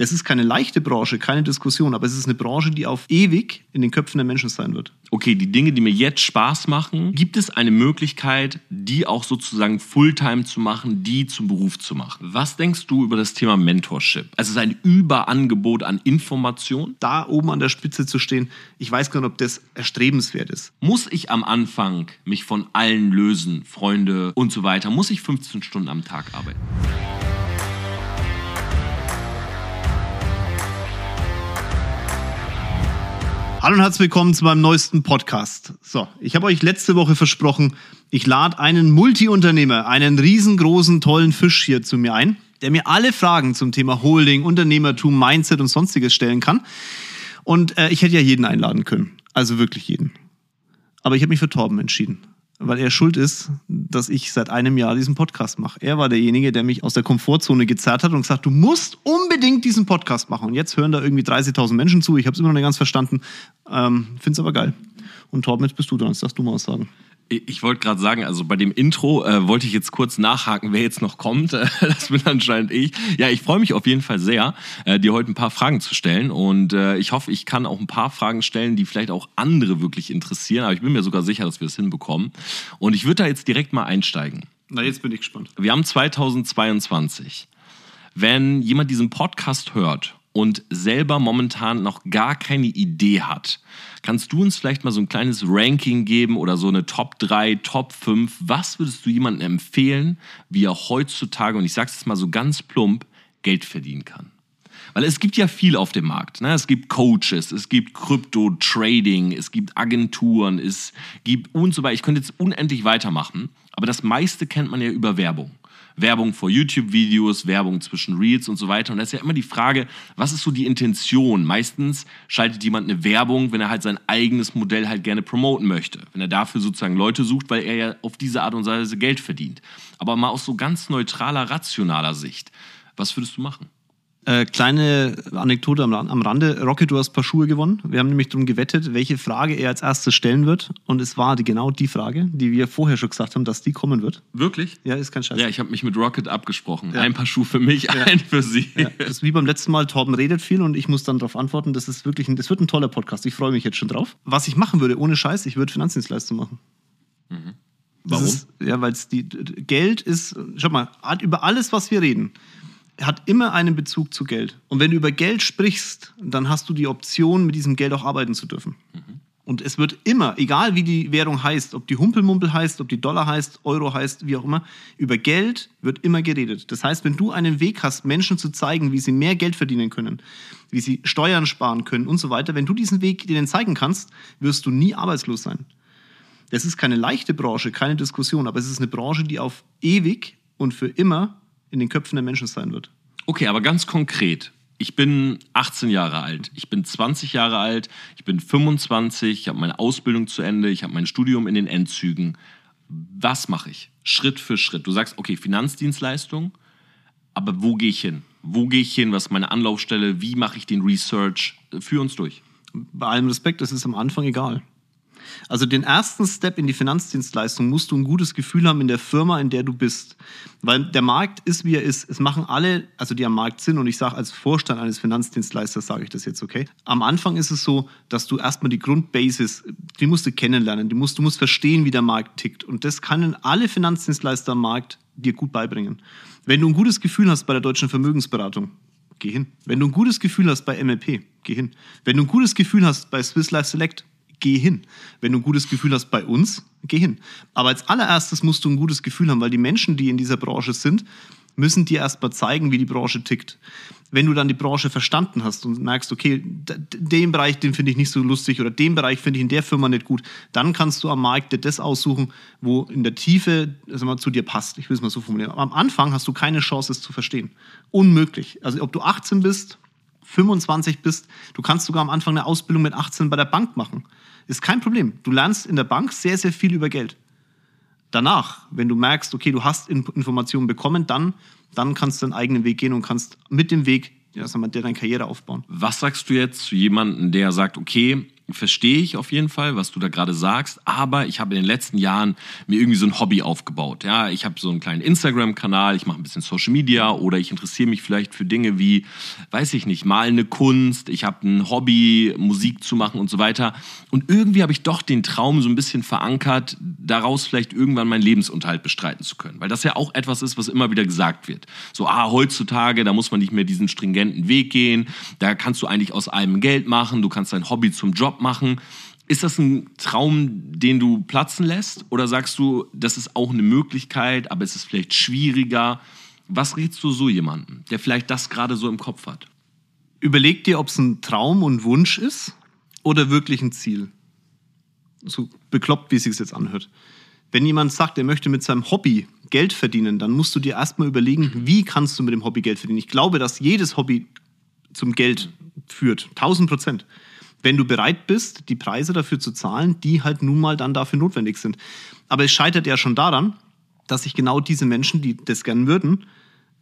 Das ist keine leichte Branche, keine Diskussion, aber es ist eine Branche, die auf ewig in den Köpfen der Menschen sein wird. Okay, die Dinge, die mir jetzt Spaß machen, gibt es eine Möglichkeit, die auch sozusagen Fulltime zu machen, die zum Beruf zu machen? Was denkst du über das Thema Mentorship? Also es ist ein Überangebot an Information. Da oben an der Spitze zu stehen, ich weiß gar nicht, ob das erstrebenswert ist. Muss ich am Anfang mich von allen lösen, Freunde und so weiter? Muss ich 15 Stunden am Tag arbeiten? Hallo und herzlich willkommen zu meinem neuesten Podcast. So, ich habe euch letzte Woche versprochen, ich lade einen Multiunternehmer, einen riesengroßen, tollen Fisch hier zu mir ein, der mir alle Fragen zum Thema Holding, Unternehmertum, Mindset und sonstiges stellen kann. Und äh, ich hätte ja jeden einladen können. Also wirklich jeden. Aber ich habe mich für Torben entschieden weil er schuld ist, dass ich seit einem Jahr diesen Podcast mache. Er war derjenige, der mich aus der Komfortzone gezerrt hat und gesagt, du musst unbedingt diesen Podcast machen. Und jetzt hören da irgendwie 30.000 Menschen zu. Ich habe es immer noch nicht ganz verstanden. Ähm, Finde es aber geil. Und Torben, jetzt bist du dran. Jetzt darfst du mal was sagen. Ich wollte gerade sagen, also bei dem Intro äh, wollte ich jetzt kurz nachhaken, wer jetzt noch kommt. das bin anscheinend ich. Ja, ich freue mich auf jeden Fall sehr, äh, dir heute ein paar Fragen zu stellen. Und äh, ich hoffe, ich kann auch ein paar Fragen stellen, die vielleicht auch andere wirklich interessieren. Aber ich bin mir sogar sicher, dass wir es hinbekommen. Und ich würde da jetzt direkt mal einsteigen. Na, jetzt bin ich gespannt. Wir haben 2022. Wenn jemand diesen Podcast hört und selber momentan noch gar keine Idee hat, kannst du uns vielleicht mal so ein kleines Ranking geben oder so eine Top 3, Top 5? Was würdest du jemandem empfehlen, wie er heutzutage, und ich sage es mal so ganz plump, Geld verdienen kann? Weil es gibt ja viel auf dem Markt. Ne? Es gibt Coaches, es gibt Krypto-Trading, es gibt Agenturen, es gibt und so weiter. Ich könnte jetzt unendlich weitermachen, aber das meiste kennt man ja über Werbung. Werbung vor YouTube-Videos, Werbung zwischen Reels und so weiter. Und da ist ja immer die Frage, was ist so die Intention? Meistens schaltet jemand eine Werbung, wenn er halt sein eigenes Modell halt gerne promoten möchte. Wenn er dafür sozusagen Leute sucht, weil er ja auf diese Art und Weise Geld verdient. Aber mal aus so ganz neutraler, rationaler Sicht. Was würdest du machen? Äh, kleine Anekdote am, am, Rande. Rocky, du hast ein paar Schuhe gewonnen. Wir haben nämlich darum gewettet, welche Frage er als erstes stellen wird. Und es war die, genau die Frage, die wir vorher schon gesagt haben, dass die kommen wird. Wirklich? Ja, ist kein Scheiß. Ja, ich habe mich mit Rocket abgesprochen. Ja. Ein paar Schuhe für mich, ja. ein für sie. Ja. Das ist wie beim letzten Mal. Torben redet viel und ich muss dann darauf antworten. Das ist wirklich ein, das wird ein toller Podcast. Ich freue mich jetzt schon drauf. Was ich machen würde, ohne Scheiß, ich würde Finanzdienstleistung machen. Mhm. Warum? Ist, ja, weil es die Geld ist, schau mal, über alles, was wir reden, hat immer einen Bezug zu Geld. Und wenn du über Geld sprichst, dann hast du die Option, mit diesem Geld auch arbeiten zu dürfen. Mhm. Und es wird immer, egal wie die Währung heißt, ob die Humpelmumpel heißt, ob die Dollar heißt, Euro heißt, wie auch immer, über Geld wird immer geredet. Das heißt, wenn du einen Weg hast, Menschen zu zeigen, wie sie mehr Geld verdienen können, wie sie Steuern sparen können und so weiter, wenn du diesen Weg denen zeigen kannst, wirst du nie arbeitslos sein. Das ist keine leichte Branche, keine Diskussion, aber es ist eine Branche, die auf ewig und für immer in den Köpfen der Menschen sein wird. Okay, aber ganz konkret. Ich bin 18 Jahre alt, ich bin 20 Jahre alt, ich bin 25, ich habe meine Ausbildung zu Ende, ich habe mein Studium in den Endzügen. Was mache ich? Schritt für Schritt. Du sagst, okay, Finanzdienstleistung, aber wo gehe ich hin? Wo gehe ich hin? Was ist meine Anlaufstelle? Wie mache ich den Research? Führ uns durch. Bei allem Respekt, das ist am Anfang egal. Also den ersten Step in die Finanzdienstleistung musst du ein gutes Gefühl haben in der Firma, in der du bist. Weil der Markt ist, wie er ist. Es machen alle, also die am Markt sind, und ich sage als Vorstand eines Finanzdienstleisters, sage ich das jetzt, okay? Am Anfang ist es so, dass du erstmal die Grundbasis, die musst du kennenlernen, die musst, du musst verstehen, wie der Markt tickt. Und das können alle Finanzdienstleister am Markt dir gut beibringen. Wenn du ein gutes Gefühl hast bei der deutschen Vermögensberatung, geh hin. Wenn du ein gutes Gefühl hast bei MLP, geh hin. Wenn du ein gutes Gefühl hast bei Swiss Life Select, geh hin. Wenn du ein gutes Gefühl hast bei uns, geh hin. Aber als allererstes musst du ein gutes Gefühl haben, weil die Menschen, die in dieser Branche sind, müssen dir erstmal zeigen, wie die Branche tickt. Wenn du dann die Branche verstanden hast und merkst, okay, den Bereich, den finde ich nicht so lustig oder den Bereich finde ich in der Firma nicht gut, dann kannst du am Markt dir das aussuchen, wo in der Tiefe also mal, zu dir passt. Ich will es mal so formulieren. am Anfang hast du keine Chance, es zu verstehen. Unmöglich. Also ob du 18 bist, 25 bist, du kannst sogar am Anfang eine Ausbildung mit 18 bei der Bank machen. Ist kein Problem. Du lernst in der Bank sehr, sehr viel über Geld. Danach, wenn du merkst, okay, du hast Informationen bekommen, dann, dann kannst du deinen eigenen Weg gehen und kannst mit dem Weg ja, sag mal, deine Karriere aufbauen. Was sagst du jetzt zu jemandem, der sagt, okay, verstehe ich auf jeden Fall, was du da gerade sagst, aber ich habe in den letzten Jahren mir irgendwie so ein Hobby aufgebaut. Ja, ich habe so einen kleinen Instagram-Kanal, ich mache ein bisschen Social Media oder ich interessiere mich vielleicht für Dinge wie, weiß ich nicht, malende Kunst, ich habe ein Hobby, Musik zu machen und so weiter. Und irgendwie habe ich doch den Traum so ein bisschen verankert, daraus vielleicht irgendwann meinen Lebensunterhalt bestreiten zu können. Weil das ja auch etwas ist, was immer wieder gesagt wird. So, ah, heutzutage, da muss man nicht mehr diesen stringenten Weg gehen, da kannst du eigentlich aus allem Geld machen, du kannst dein Hobby zum Job machen. Ist das ein Traum, den du platzen lässt? Oder sagst du, das ist auch eine Möglichkeit, aber es ist vielleicht schwieriger? Was rätst du so jemandem, der vielleicht das gerade so im Kopf hat? Überleg dir, ob es ein Traum und Wunsch ist oder wirklich ein Ziel. So bekloppt, wie es sich jetzt anhört. Wenn jemand sagt, er möchte mit seinem Hobby Geld verdienen, dann musst du dir erstmal überlegen, wie kannst du mit dem Hobby Geld verdienen. Ich glaube, dass jedes Hobby zum Geld führt. 1000 Prozent. Wenn du bereit bist, die Preise dafür zu zahlen, die halt nun mal dann dafür notwendig sind. Aber es scheitert ja schon daran, dass sich genau diese Menschen, die das gern würden,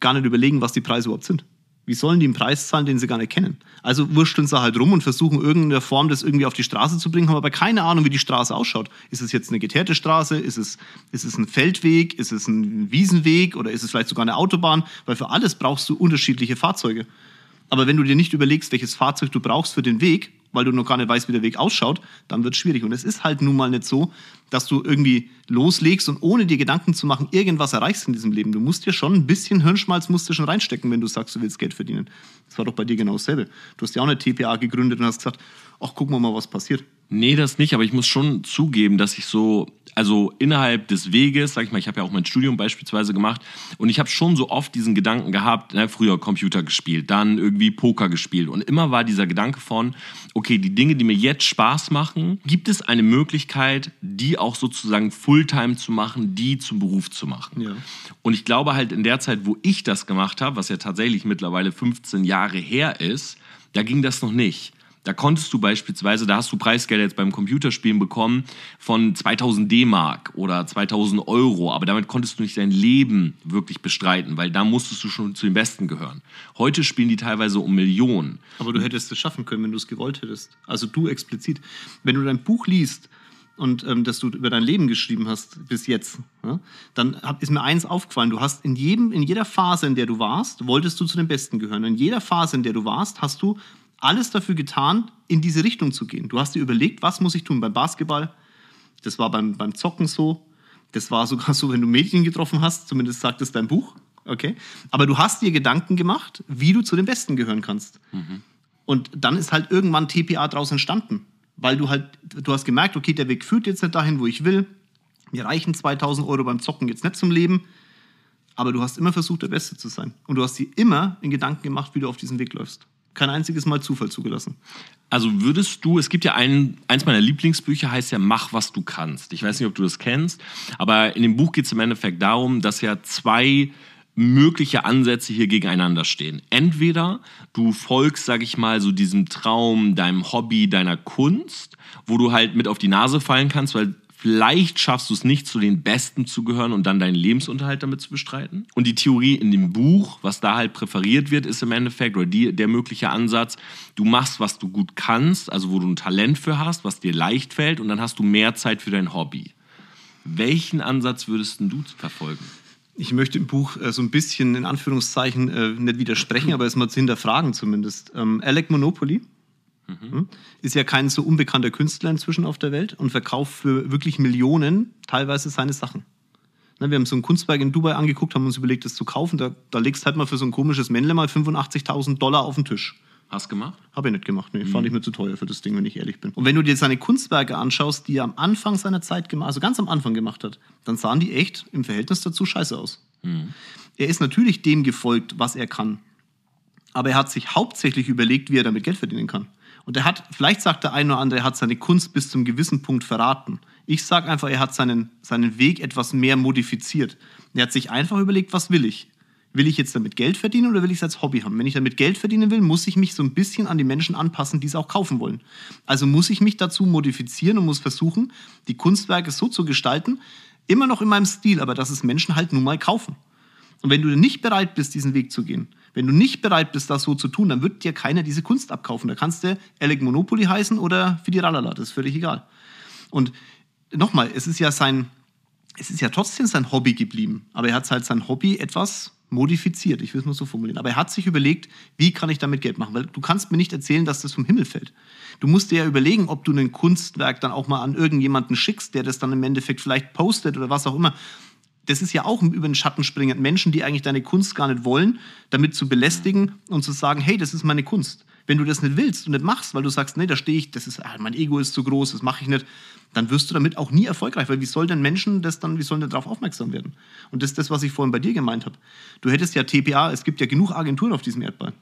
gar nicht überlegen, was die Preise überhaupt sind. Wie sollen die einen Preis zahlen, den sie gar nicht kennen? Also wursteln sie halt rum und versuchen irgendeine Form, das irgendwie auf die Straße zu bringen, haben aber keine Ahnung, wie die Straße ausschaut. Ist es jetzt eine geteerte Straße? Ist es, ist es ein Feldweg? Ist es ein Wiesenweg? Oder ist es vielleicht sogar eine Autobahn? Weil für alles brauchst du unterschiedliche Fahrzeuge. Aber wenn du dir nicht überlegst, welches Fahrzeug du brauchst für den Weg, weil du noch gar nicht weißt, wie der Weg ausschaut, dann wird es schwierig. Und es ist halt nun mal nicht so, dass du irgendwie loslegst und ohne dir Gedanken zu machen, irgendwas erreichst in diesem Leben. Du musst dir schon ein bisschen Hirnschmalz musst du schon reinstecken, wenn du sagst, du willst Geld verdienen. Das war doch bei dir genau dasselbe. Du hast ja auch eine TPA gegründet und hast gesagt, ach, gucken wir mal, was passiert. Nee, das nicht, aber ich muss schon zugeben, dass ich so, also innerhalb des Weges, sag ich mal, ich habe ja auch mein Studium beispielsweise gemacht und ich habe schon so oft diesen Gedanken gehabt, na, früher Computer gespielt, dann irgendwie Poker gespielt und immer war dieser Gedanke von, okay, die Dinge, die mir jetzt Spaß machen, gibt es eine Möglichkeit, die auch sozusagen Fulltime zu machen, die zum Beruf zu machen. Ja. Und ich glaube halt in der Zeit, wo ich das gemacht habe, was ja tatsächlich mittlerweile 15 Jahre her ist, da ging das noch nicht. Da konntest du beispielsweise, da hast du Preisgelder jetzt beim Computerspielen bekommen von 2000 D-Mark oder 2000 Euro, aber damit konntest du nicht dein Leben wirklich bestreiten, weil da musstest du schon zu den Besten gehören. Heute spielen die teilweise um Millionen. Aber du hättest es schaffen können, wenn du es gewollt hättest. Also du explizit. Wenn du dein Buch liest, und ähm, dass du über dein Leben geschrieben hast bis jetzt, ja, dann hab, ist mir eins aufgefallen. Du hast in jedem, in jeder Phase, in der du warst, wolltest du zu den Besten gehören. In jeder Phase, in der du warst, hast du alles dafür getan, in diese Richtung zu gehen. Du hast dir überlegt, was muss ich tun beim Basketball? Das war beim, beim Zocken so. Das war sogar so, wenn du Mädchen getroffen hast, zumindest sagt es dein Buch. Okay. Aber du hast dir Gedanken gemacht, wie du zu den Besten gehören kannst. Mhm. Und dann ist halt irgendwann TPA daraus entstanden. Weil du halt, du hast gemerkt, okay, der Weg führt jetzt nicht dahin, wo ich will. Mir reichen 2000 Euro beim Zocken jetzt nicht zum Leben. Aber du hast immer versucht, der Beste zu sein. Und du hast dir immer in Gedanken gemacht, wie du auf diesen Weg läufst kein einziges Mal Zufall zugelassen. Also würdest du, es gibt ja ein, eins meiner Lieblingsbücher, heißt ja Mach, was du kannst. Ich weiß nicht, ob du das kennst, aber in dem Buch geht es im Endeffekt darum, dass ja zwei mögliche Ansätze hier gegeneinander stehen. Entweder du folgst, sag ich mal, so diesem Traum, deinem Hobby, deiner Kunst, wo du halt mit auf die Nase fallen kannst, weil Vielleicht schaffst du es nicht, zu den Besten zu gehören und dann deinen Lebensunterhalt damit zu bestreiten. Und die Theorie in dem Buch, was da halt präferiert wird, ist im Endeffekt, oder die, der mögliche Ansatz, du machst, was du gut kannst, also wo du ein Talent für hast, was dir leicht fällt, und dann hast du mehr Zeit für dein Hobby. Welchen Ansatz würdest du verfolgen? Ich möchte im Buch äh, so ein bisschen in Anführungszeichen äh, nicht widersprechen, aber es mal zu hinterfragen zumindest. Ähm, Alec Monopoly Mhm. Ist ja kein so unbekannter Künstler inzwischen auf der Welt und verkauft für wirklich Millionen teilweise seine Sachen. Ne, wir haben so ein Kunstwerk in Dubai angeguckt, haben uns überlegt, das zu kaufen. Da, da legst halt mal für so ein komisches Männle mal 85.000 Dollar auf den Tisch. Hast du gemacht? Habe ich nicht gemacht. Nee, mhm. fand ich mir zu teuer für das Ding, wenn ich ehrlich bin. Und wenn du dir seine Kunstwerke anschaust, die er am Anfang seiner Zeit gemacht, also ganz am Anfang gemacht hat, dann sahen die echt im Verhältnis dazu scheiße aus. Mhm. Er ist natürlich dem gefolgt, was er kann. Aber er hat sich hauptsächlich überlegt, wie er damit Geld verdienen kann. Und er hat, vielleicht sagt der eine oder andere, er hat seine Kunst bis zum gewissen Punkt verraten. Ich sage einfach, er hat seinen, seinen Weg etwas mehr modifiziert. Er hat sich einfach überlegt, was will ich? Will ich jetzt damit Geld verdienen oder will ich es als Hobby haben? Wenn ich damit Geld verdienen will, muss ich mich so ein bisschen an die Menschen anpassen, die es auch kaufen wollen. Also muss ich mich dazu modifizieren und muss versuchen, die Kunstwerke so zu gestalten, immer noch in meinem Stil, aber dass es Menschen halt nun mal kaufen. Und wenn du nicht bereit bist, diesen Weg zu gehen, Wenn du nicht bereit bist, das so zu tun, dann wird dir keiner diese Kunst abkaufen. Da kannst du Alec Monopoly heißen oder Fidiralala, das ist völlig egal. Und nochmal, es ist ja sein, es ist ja trotzdem sein Hobby geblieben, aber er hat halt sein Hobby etwas modifiziert, ich will es mal so formulieren. Aber er hat sich überlegt, wie kann ich damit Geld machen? Weil du kannst mir nicht erzählen, dass das vom Himmel fällt. Du musst dir ja überlegen, ob du ein Kunstwerk dann auch mal an irgendjemanden schickst, der das dann im Endeffekt vielleicht postet oder was auch immer. Das ist ja auch über den Schatten springen. Menschen, die eigentlich deine Kunst gar nicht wollen, damit zu belästigen und zu sagen, hey, das ist meine Kunst. Wenn du das nicht willst und nicht machst, weil du sagst, nee, da stehe ich, das ist, ah, mein Ego ist zu groß, das mache ich nicht, dann wirst du damit auch nie erfolgreich, weil wie soll denn Menschen das dann, wie sollen denn darauf aufmerksam werden? Und das ist das, was ich vorhin bei dir gemeint habe. Du hättest ja TPA, es gibt ja genug Agenturen auf diesem Erdball.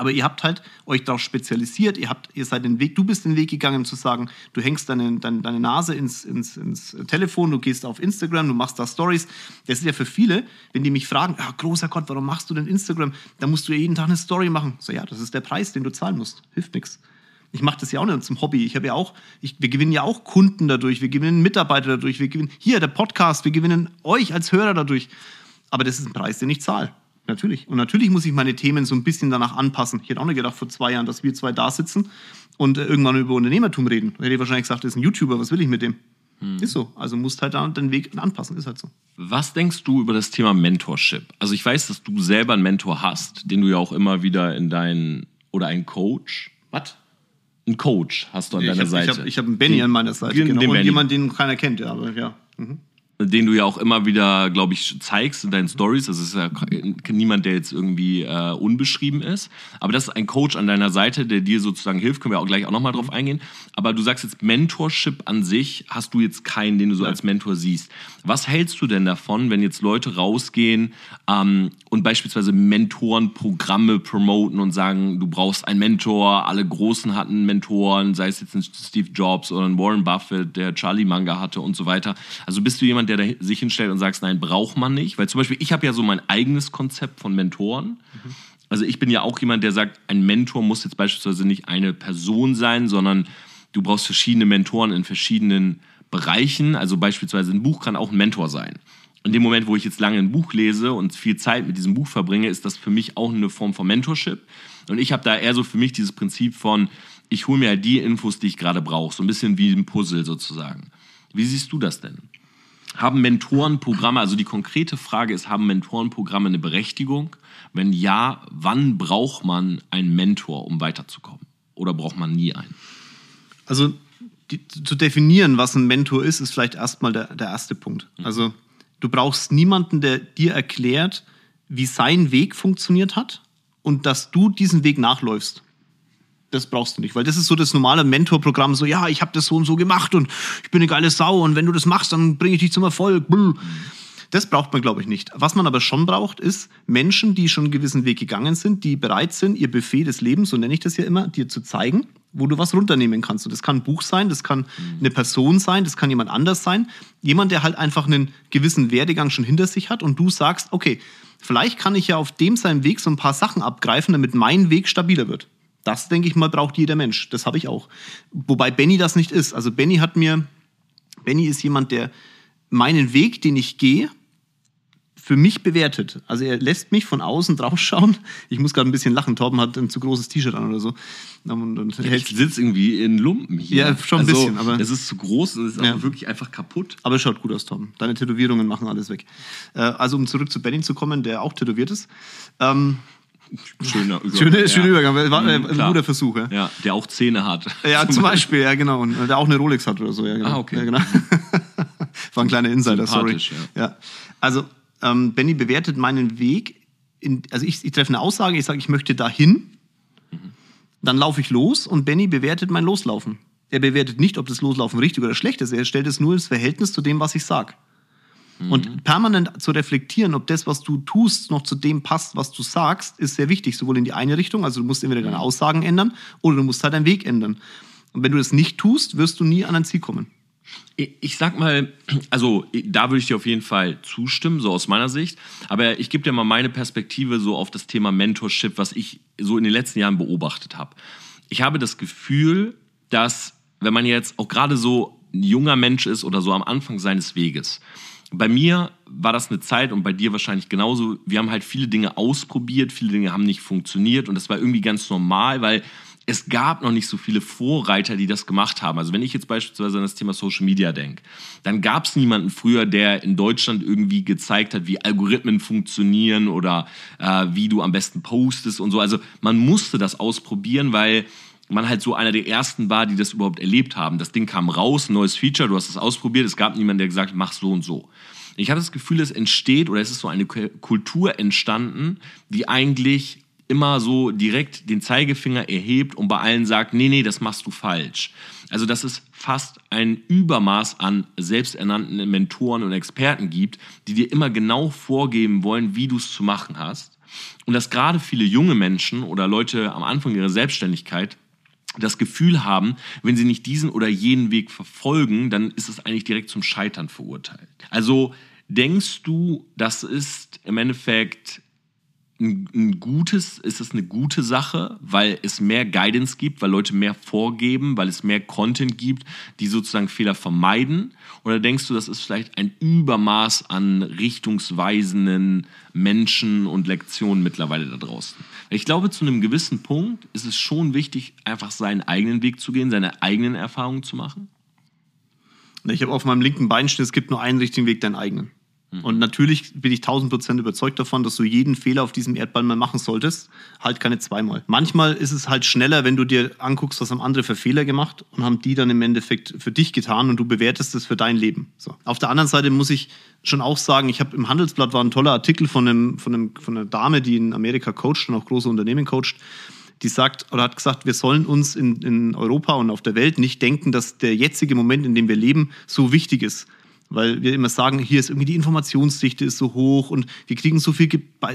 Aber ihr habt halt euch darauf spezialisiert, ihr, habt, ihr seid den Weg, du bist den Weg gegangen zu sagen, du hängst deine, deine, deine Nase ins, ins, ins Telefon, du gehst auf Instagram, du machst da Stories. Das ist ja für viele, wenn die mich fragen, ah, großer Gott, warum machst du denn Instagram? Da musst du ja jeden Tag eine Story machen. So, ja, das ist der Preis, den du zahlen musst. Hilft nichts. Ich mache das ja auch nicht zum Hobby. Ich habe ja auch, ich, wir gewinnen ja auch Kunden dadurch, wir gewinnen Mitarbeiter dadurch, wir gewinnen hier der Podcast, wir gewinnen euch als Hörer dadurch. Aber das ist ein Preis, den ich zahle. Natürlich. Und natürlich muss ich meine Themen so ein bisschen danach anpassen. Ich hätte auch nicht gedacht vor zwei Jahren, dass wir zwei da sitzen und äh, irgendwann über Unternehmertum reden. Da hätte ich wahrscheinlich gesagt, das ist ein YouTuber, was will ich mit dem? Hm. Ist so. Also musst halt da den Weg anpassen, ist halt so. Was denkst du über das Thema Mentorship? Also ich weiß, dass du selber einen Mentor hast, den du ja auch immer wieder in deinen, oder einen Coach. Was? Ein Coach hast du an ich deiner hab, Seite. Ich habe hab einen Benny Den- an meiner Seite. Genau. den und Benny. jemand, den keiner kennt, ja. Aber ja. Mhm. Den du ja auch immer wieder, glaube ich, zeigst in deinen Stories. Das ist ja niemand, der jetzt irgendwie äh, unbeschrieben ist. Aber das ist ein Coach an deiner Seite, der dir sozusagen hilft. Können wir auch gleich auch nochmal drauf eingehen. Aber du sagst jetzt, Mentorship an sich hast du jetzt keinen, den du so als Mentor siehst. Was hältst du denn davon, wenn jetzt Leute rausgehen ähm, und beispielsweise Mentorenprogramme promoten und sagen, du brauchst einen Mentor, alle Großen hatten Mentoren, sei es jetzt ein Steve Jobs oder ein Warren Buffett, der Charlie Manga hatte und so weiter. Also bist du jemand, der da sich hinstellt und sagst, nein, braucht man nicht? Weil zum Beispiel, ich habe ja so mein eigenes Konzept von Mentoren. Also ich bin ja auch jemand, der sagt, ein Mentor muss jetzt beispielsweise nicht eine Person sein, sondern du brauchst verschiedene Mentoren in verschiedenen Bereichen. Also beispielsweise ein Buch kann auch ein Mentor sein. In dem Moment, wo ich jetzt lange ein Buch lese und viel Zeit mit diesem Buch verbringe, ist das für mich auch eine Form von Mentorship. Und ich habe da eher so für mich dieses Prinzip von, ich hole mir halt die Infos, die ich gerade brauche. So ein bisschen wie ein Puzzle sozusagen. Wie siehst du das denn? Haben Mentorenprogramme, also die konkrete Frage ist, haben Mentorenprogramme eine Berechtigung? Wenn ja, wann braucht man einen Mentor, um weiterzukommen? Oder braucht man nie einen? Also die, zu definieren, was ein Mentor ist, ist vielleicht erstmal der, der erste Punkt. Mhm. Also du brauchst niemanden, der dir erklärt, wie sein Weg funktioniert hat und dass du diesen Weg nachläufst. Das brauchst du nicht, weil das ist so das normale Mentorprogramm, so ja, ich habe das so und so gemacht und ich bin eine geile Sau und wenn du das machst, dann bringe ich dich zum Erfolg. Brr. Das braucht man, glaube ich, nicht. Was man aber schon braucht, ist Menschen, die schon einen gewissen Weg gegangen sind, die bereit sind, ihr Buffet des Lebens, so nenne ich das ja immer, dir zu zeigen, wo du was runternehmen kannst. Und das kann ein Buch sein, das kann eine Person sein, das kann jemand anders sein. Jemand, der halt einfach einen gewissen Werdegang schon hinter sich hat und du sagst, okay, vielleicht kann ich ja auf dem seinem Weg so ein paar Sachen abgreifen, damit mein Weg stabiler wird. Das, denke ich mal, braucht jeder Mensch. Das habe ich auch. Wobei Benny das nicht ist. Also Benny hat mir, Benny ist jemand, der meinen Weg, den ich gehe, für mich bewertet. Also er lässt mich von außen draufschauen. Ich muss gerade ein bisschen lachen. Torben hat ein zu großes T-Shirt an oder so. Und, und hält, Ich sitze irgendwie in Lumpen hier. Ja, schon ein also, bisschen, aber- Es ist zu groß und es ist Ja. auch wirklich einfach kaputt. aber es schaut gut aus, Torben. Deine Tätowierungen machen alles weg. Äh, also um zurück zu Benny zu kommen, der auch tätowiert ist. Ähm, Schöner Übergang. schöne, ja. schöner Übergang. War äh, Mhm, ein guter Versuch. Ja. Ja, der auch Zähne hat. Ja, zum Beispiel, ja, genau. Und der auch eine Rolex hat oder so, ja, genau. Ah, okay. Ja, genau. War ein kleiner Insider, sorry. Sympathisch, Ja. Also, ähm, Benny bewertet meinen Weg. In, also, ich, ich treffe eine Aussage, ich sage, ich möchte dahin. Dann laufe ich los und Benny bewertet mein Loslaufen. Er bewertet nicht, ob das Loslaufen richtig oder schlecht ist. Er stellt es nur ins Verhältnis zu dem, was ich sage. Und permanent zu reflektieren, ob das, was du tust, noch zu dem passt, was du sagst, ist sehr wichtig. Sowohl in die eine Richtung, also du musst entweder deine Aussagen ändern oder du musst halt deinen Weg ändern. Und wenn du das nicht tust, wirst du nie an ein Ziel kommen. Ich ich sag mal, also da würde ich dir auf jeden Fall zustimmen, so aus meiner Sicht. Aber ich gebe dir mal meine Perspektive so auf das Thema Mentorship, was ich so in den letzten Jahren beobachtet habe. Ich habe das Gefühl, dass wenn man jetzt auch gerade so ein junger Mensch ist oder so am Anfang seines Weges, bei mir war das eine Zeit und bei dir wahrscheinlich genauso. Wir haben halt viele Dinge ausprobiert, viele Dinge haben nicht funktioniert und das war irgendwie ganz normal, weil es gab noch nicht so viele Vorreiter, die das gemacht haben. Also wenn ich jetzt beispielsweise an das Thema Social Media denke, dann gab es niemanden früher, der in Deutschland irgendwie gezeigt hat, wie Algorithmen funktionieren oder äh, wie du am besten postest und so. Also man musste das ausprobieren, weil man halt so einer der ersten war, die das überhaupt erlebt haben. Das Ding kam raus, neues Feature, du hast es ausprobiert, es gab niemanden, der gesagt hat, mach so und so. Ich habe das Gefühl, es entsteht oder es ist so eine Kultur entstanden, die eigentlich immer so direkt den Zeigefinger erhebt und bei allen sagt, nee, nee, das machst du falsch. Also dass es fast ein Übermaß an selbsternannten Mentoren und Experten gibt, die dir immer genau vorgeben wollen, wie du es zu machen hast. Und dass gerade viele junge Menschen oder Leute am Anfang ihrer Selbstständigkeit das Gefühl haben, wenn sie nicht diesen oder jenen Weg verfolgen, dann ist es eigentlich direkt zum Scheitern verurteilt. Also denkst du, das ist im Endeffekt ein, ein, gutes, ist es eine gute Sache, weil es mehr Guidance gibt, weil Leute mehr vorgeben, weil es mehr Content gibt, die sozusagen Fehler vermeiden? Oder denkst du, das ist vielleicht ein Übermaß an richtungsweisenden Menschen und Lektionen mittlerweile da draußen? Ich glaube, zu einem gewissen Punkt ist es schon wichtig, einfach seinen eigenen Weg zu gehen, seine eigenen Erfahrungen zu machen. Ich habe auf meinem linken Bein stehen, es gibt nur einen richtigen Weg, deinen eigenen. Mhm. Und natürlich bin ich tausend Prozent überzeugt davon, dass du jeden Fehler auf diesem Erdball mal machen solltest. Halt keine zweimal. Manchmal ist es halt schneller, wenn du dir anguckst, was haben andere für Fehler gemacht und haben die dann im Endeffekt für dich getan und du bewertest es für dein Leben. So. Auf der anderen Seite muss ich schon auch sagen, ich habe im Handelsblatt war ein toller Artikel von, einem, von, einem, von einer Dame, die in Amerika coacht und auch große Unternehmen coacht die sagt oder hat gesagt, wir sollen uns in, in Europa und auf der Welt nicht denken, dass der jetzige Moment, in dem wir leben, so wichtig ist weil wir immer sagen, hier ist irgendwie die Informationsdichte ist so hoch und wir kriegen so viel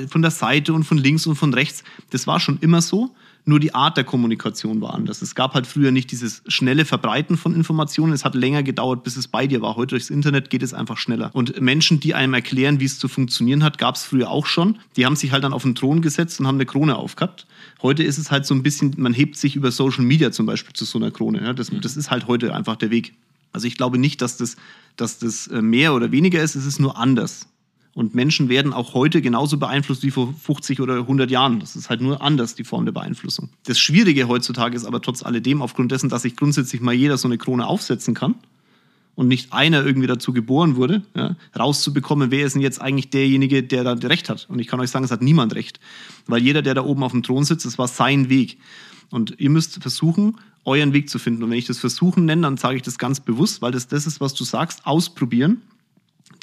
von der Seite und von links und von rechts. Das war schon immer so, nur die Art der Kommunikation war anders. Es gab halt früher nicht dieses schnelle Verbreiten von Informationen. Es hat länger gedauert, bis es bei dir war. Heute durchs Internet geht es einfach schneller. Und Menschen, die einem erklären, wie es zu funktionieren hat, gab es früher auch schon. Die haben sich halt dann auf den Thron gesetzt und haben eine Krone aufgehabt. Heute ist es halt so ein bisschen, man hebt sich über Social Media zum Beispiel zu so einer Krone. Das, das ist halt heute einfach der Weg. Also ich glaube nicht, dass das, dass das äh, mehr oder weniger ist, es ist nur anders. Und Menschen werden auch heute genauso beeinflusst wie vor 50 oder 100 Jahren. Das ist halt nur anders, die Form der Beeinflussung. Das Schwierige heutzutage ist aber trotz alledem, aufgrund dessen, dass sich grundsätzlich mal jeder so eine Krone aufsetzen kann und nicht einer irgendwie dazu geboren wurde, ja, rauszubekommen, wer ist denn jetzt eigentlich derjenige, der da Recht hat. Und ich kann euch sagen, es hat niemand Recht. Weil jeder, der da oben auf dem Thron sitzt, das war sein Weg. Und ihr müsst versuchen, euren Weg zu finden. Und wenn ich das Versuchen nenne, dann sage ich das ganz bewusst, weil das das ist, was du sagst, ausprobieren.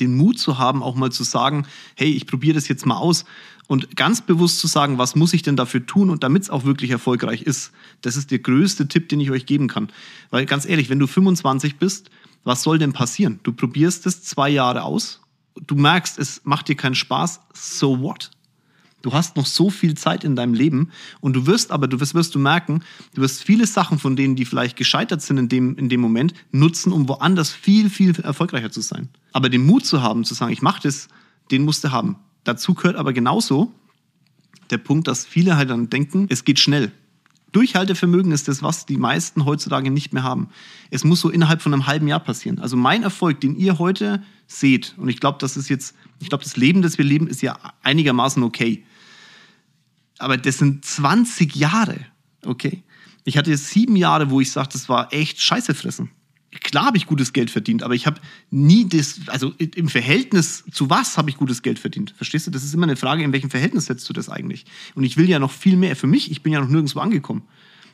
Den Mut zu haben, auch mal zu sagen, hey, ich probiere das jetzt mal aus. Und ganz bewusst zu sagen, was muss ich denn dafür tun und damit es auch wirklich erfolgreich ist. Das ist der größte Tipp, den ich euch geben kann. Weil ganz ehrlich, wenn du 25 bist, was soll denn passieren? Du probierst es zwei Jahre aus, du merkst, es macht dir keinen Spaß, so what? Du hast noch so viel Zeit in deinem Leben und du wirst aber, du wirst, wirst du merken, du wirst viele Sachen von denen, die vielleicht gescheitert sind in dem, in dem Moment, nutzen, um woanders viel, viel erfolgreicher zu sein. Aber den Mut zu haben, zu sagen, ich mache das, den musst du haben. Dazu gehört aber genauso der Punkt, dass viele halt dann denken, es geht schnell. Durchhaltevermögen ist das, was die meisten heutzutage nicht mehr haben. Es muss so innerhalb von einem halben Jahr passieren. Also mein Erfolg, den ihr heute seht, und ich glaube, das ist jetzt, ich glaube, das Leben, das wir leben, ist ja einigermaßen okay aber das sind 20 Jahre, okay? Ich hatte sieben Jahre, wo ich sage, das war echt Scheiße fressen. Klar habe ich gutes Geld verdient, aber ich habe nie das, also im Verhältnis zu was habe ich gutes Geld verdient? Verstehst du? Das ist immer eine Frage, in welchem Verhältnis setzt du das eigentlich? Und ich will ja noch viel mehr für mich. Ich bin ja noch nirgendwo angekommen.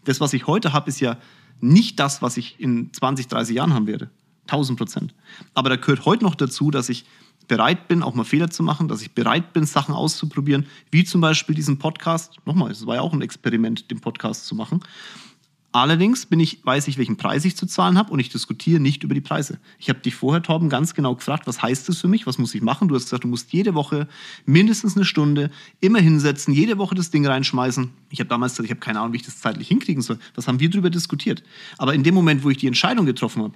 Das, was ich heute habe, ist ja nicht das, was ich in 20, 30 Jahren haben werde. 1000 Prozent. Aber da gehört heute noch dazu, dass ich bereit bin, auch mal Fehler zu machen, dass ich bereit bin, Sachen auszuprobieren, wie zum Beispiel diesen Podcast. Nochmal, es war ja auch ein Experiment, den Podcast zu machen. Allerdings bin ich, weiß ich, welchen Preis ich zu zahlen habe und ich diskutiere nicht über die Preise. Ich habe dich vorher, Torben, ganz genau gefragt, was heißt das für mich, was muss ich machen? Du hast gesagt, du musst jede Woche mindestens eine Stunde immer hinsetzen, jede Woche das Ding reinschmeißen. Ich habe damals gesagt, ich habe keine Ahnung, wie ich das zeitlich hinkriegen soll. Was haben wir darüber diskutiert? Aber in dem Moment, wo ich die Entscheidung getroffen habe,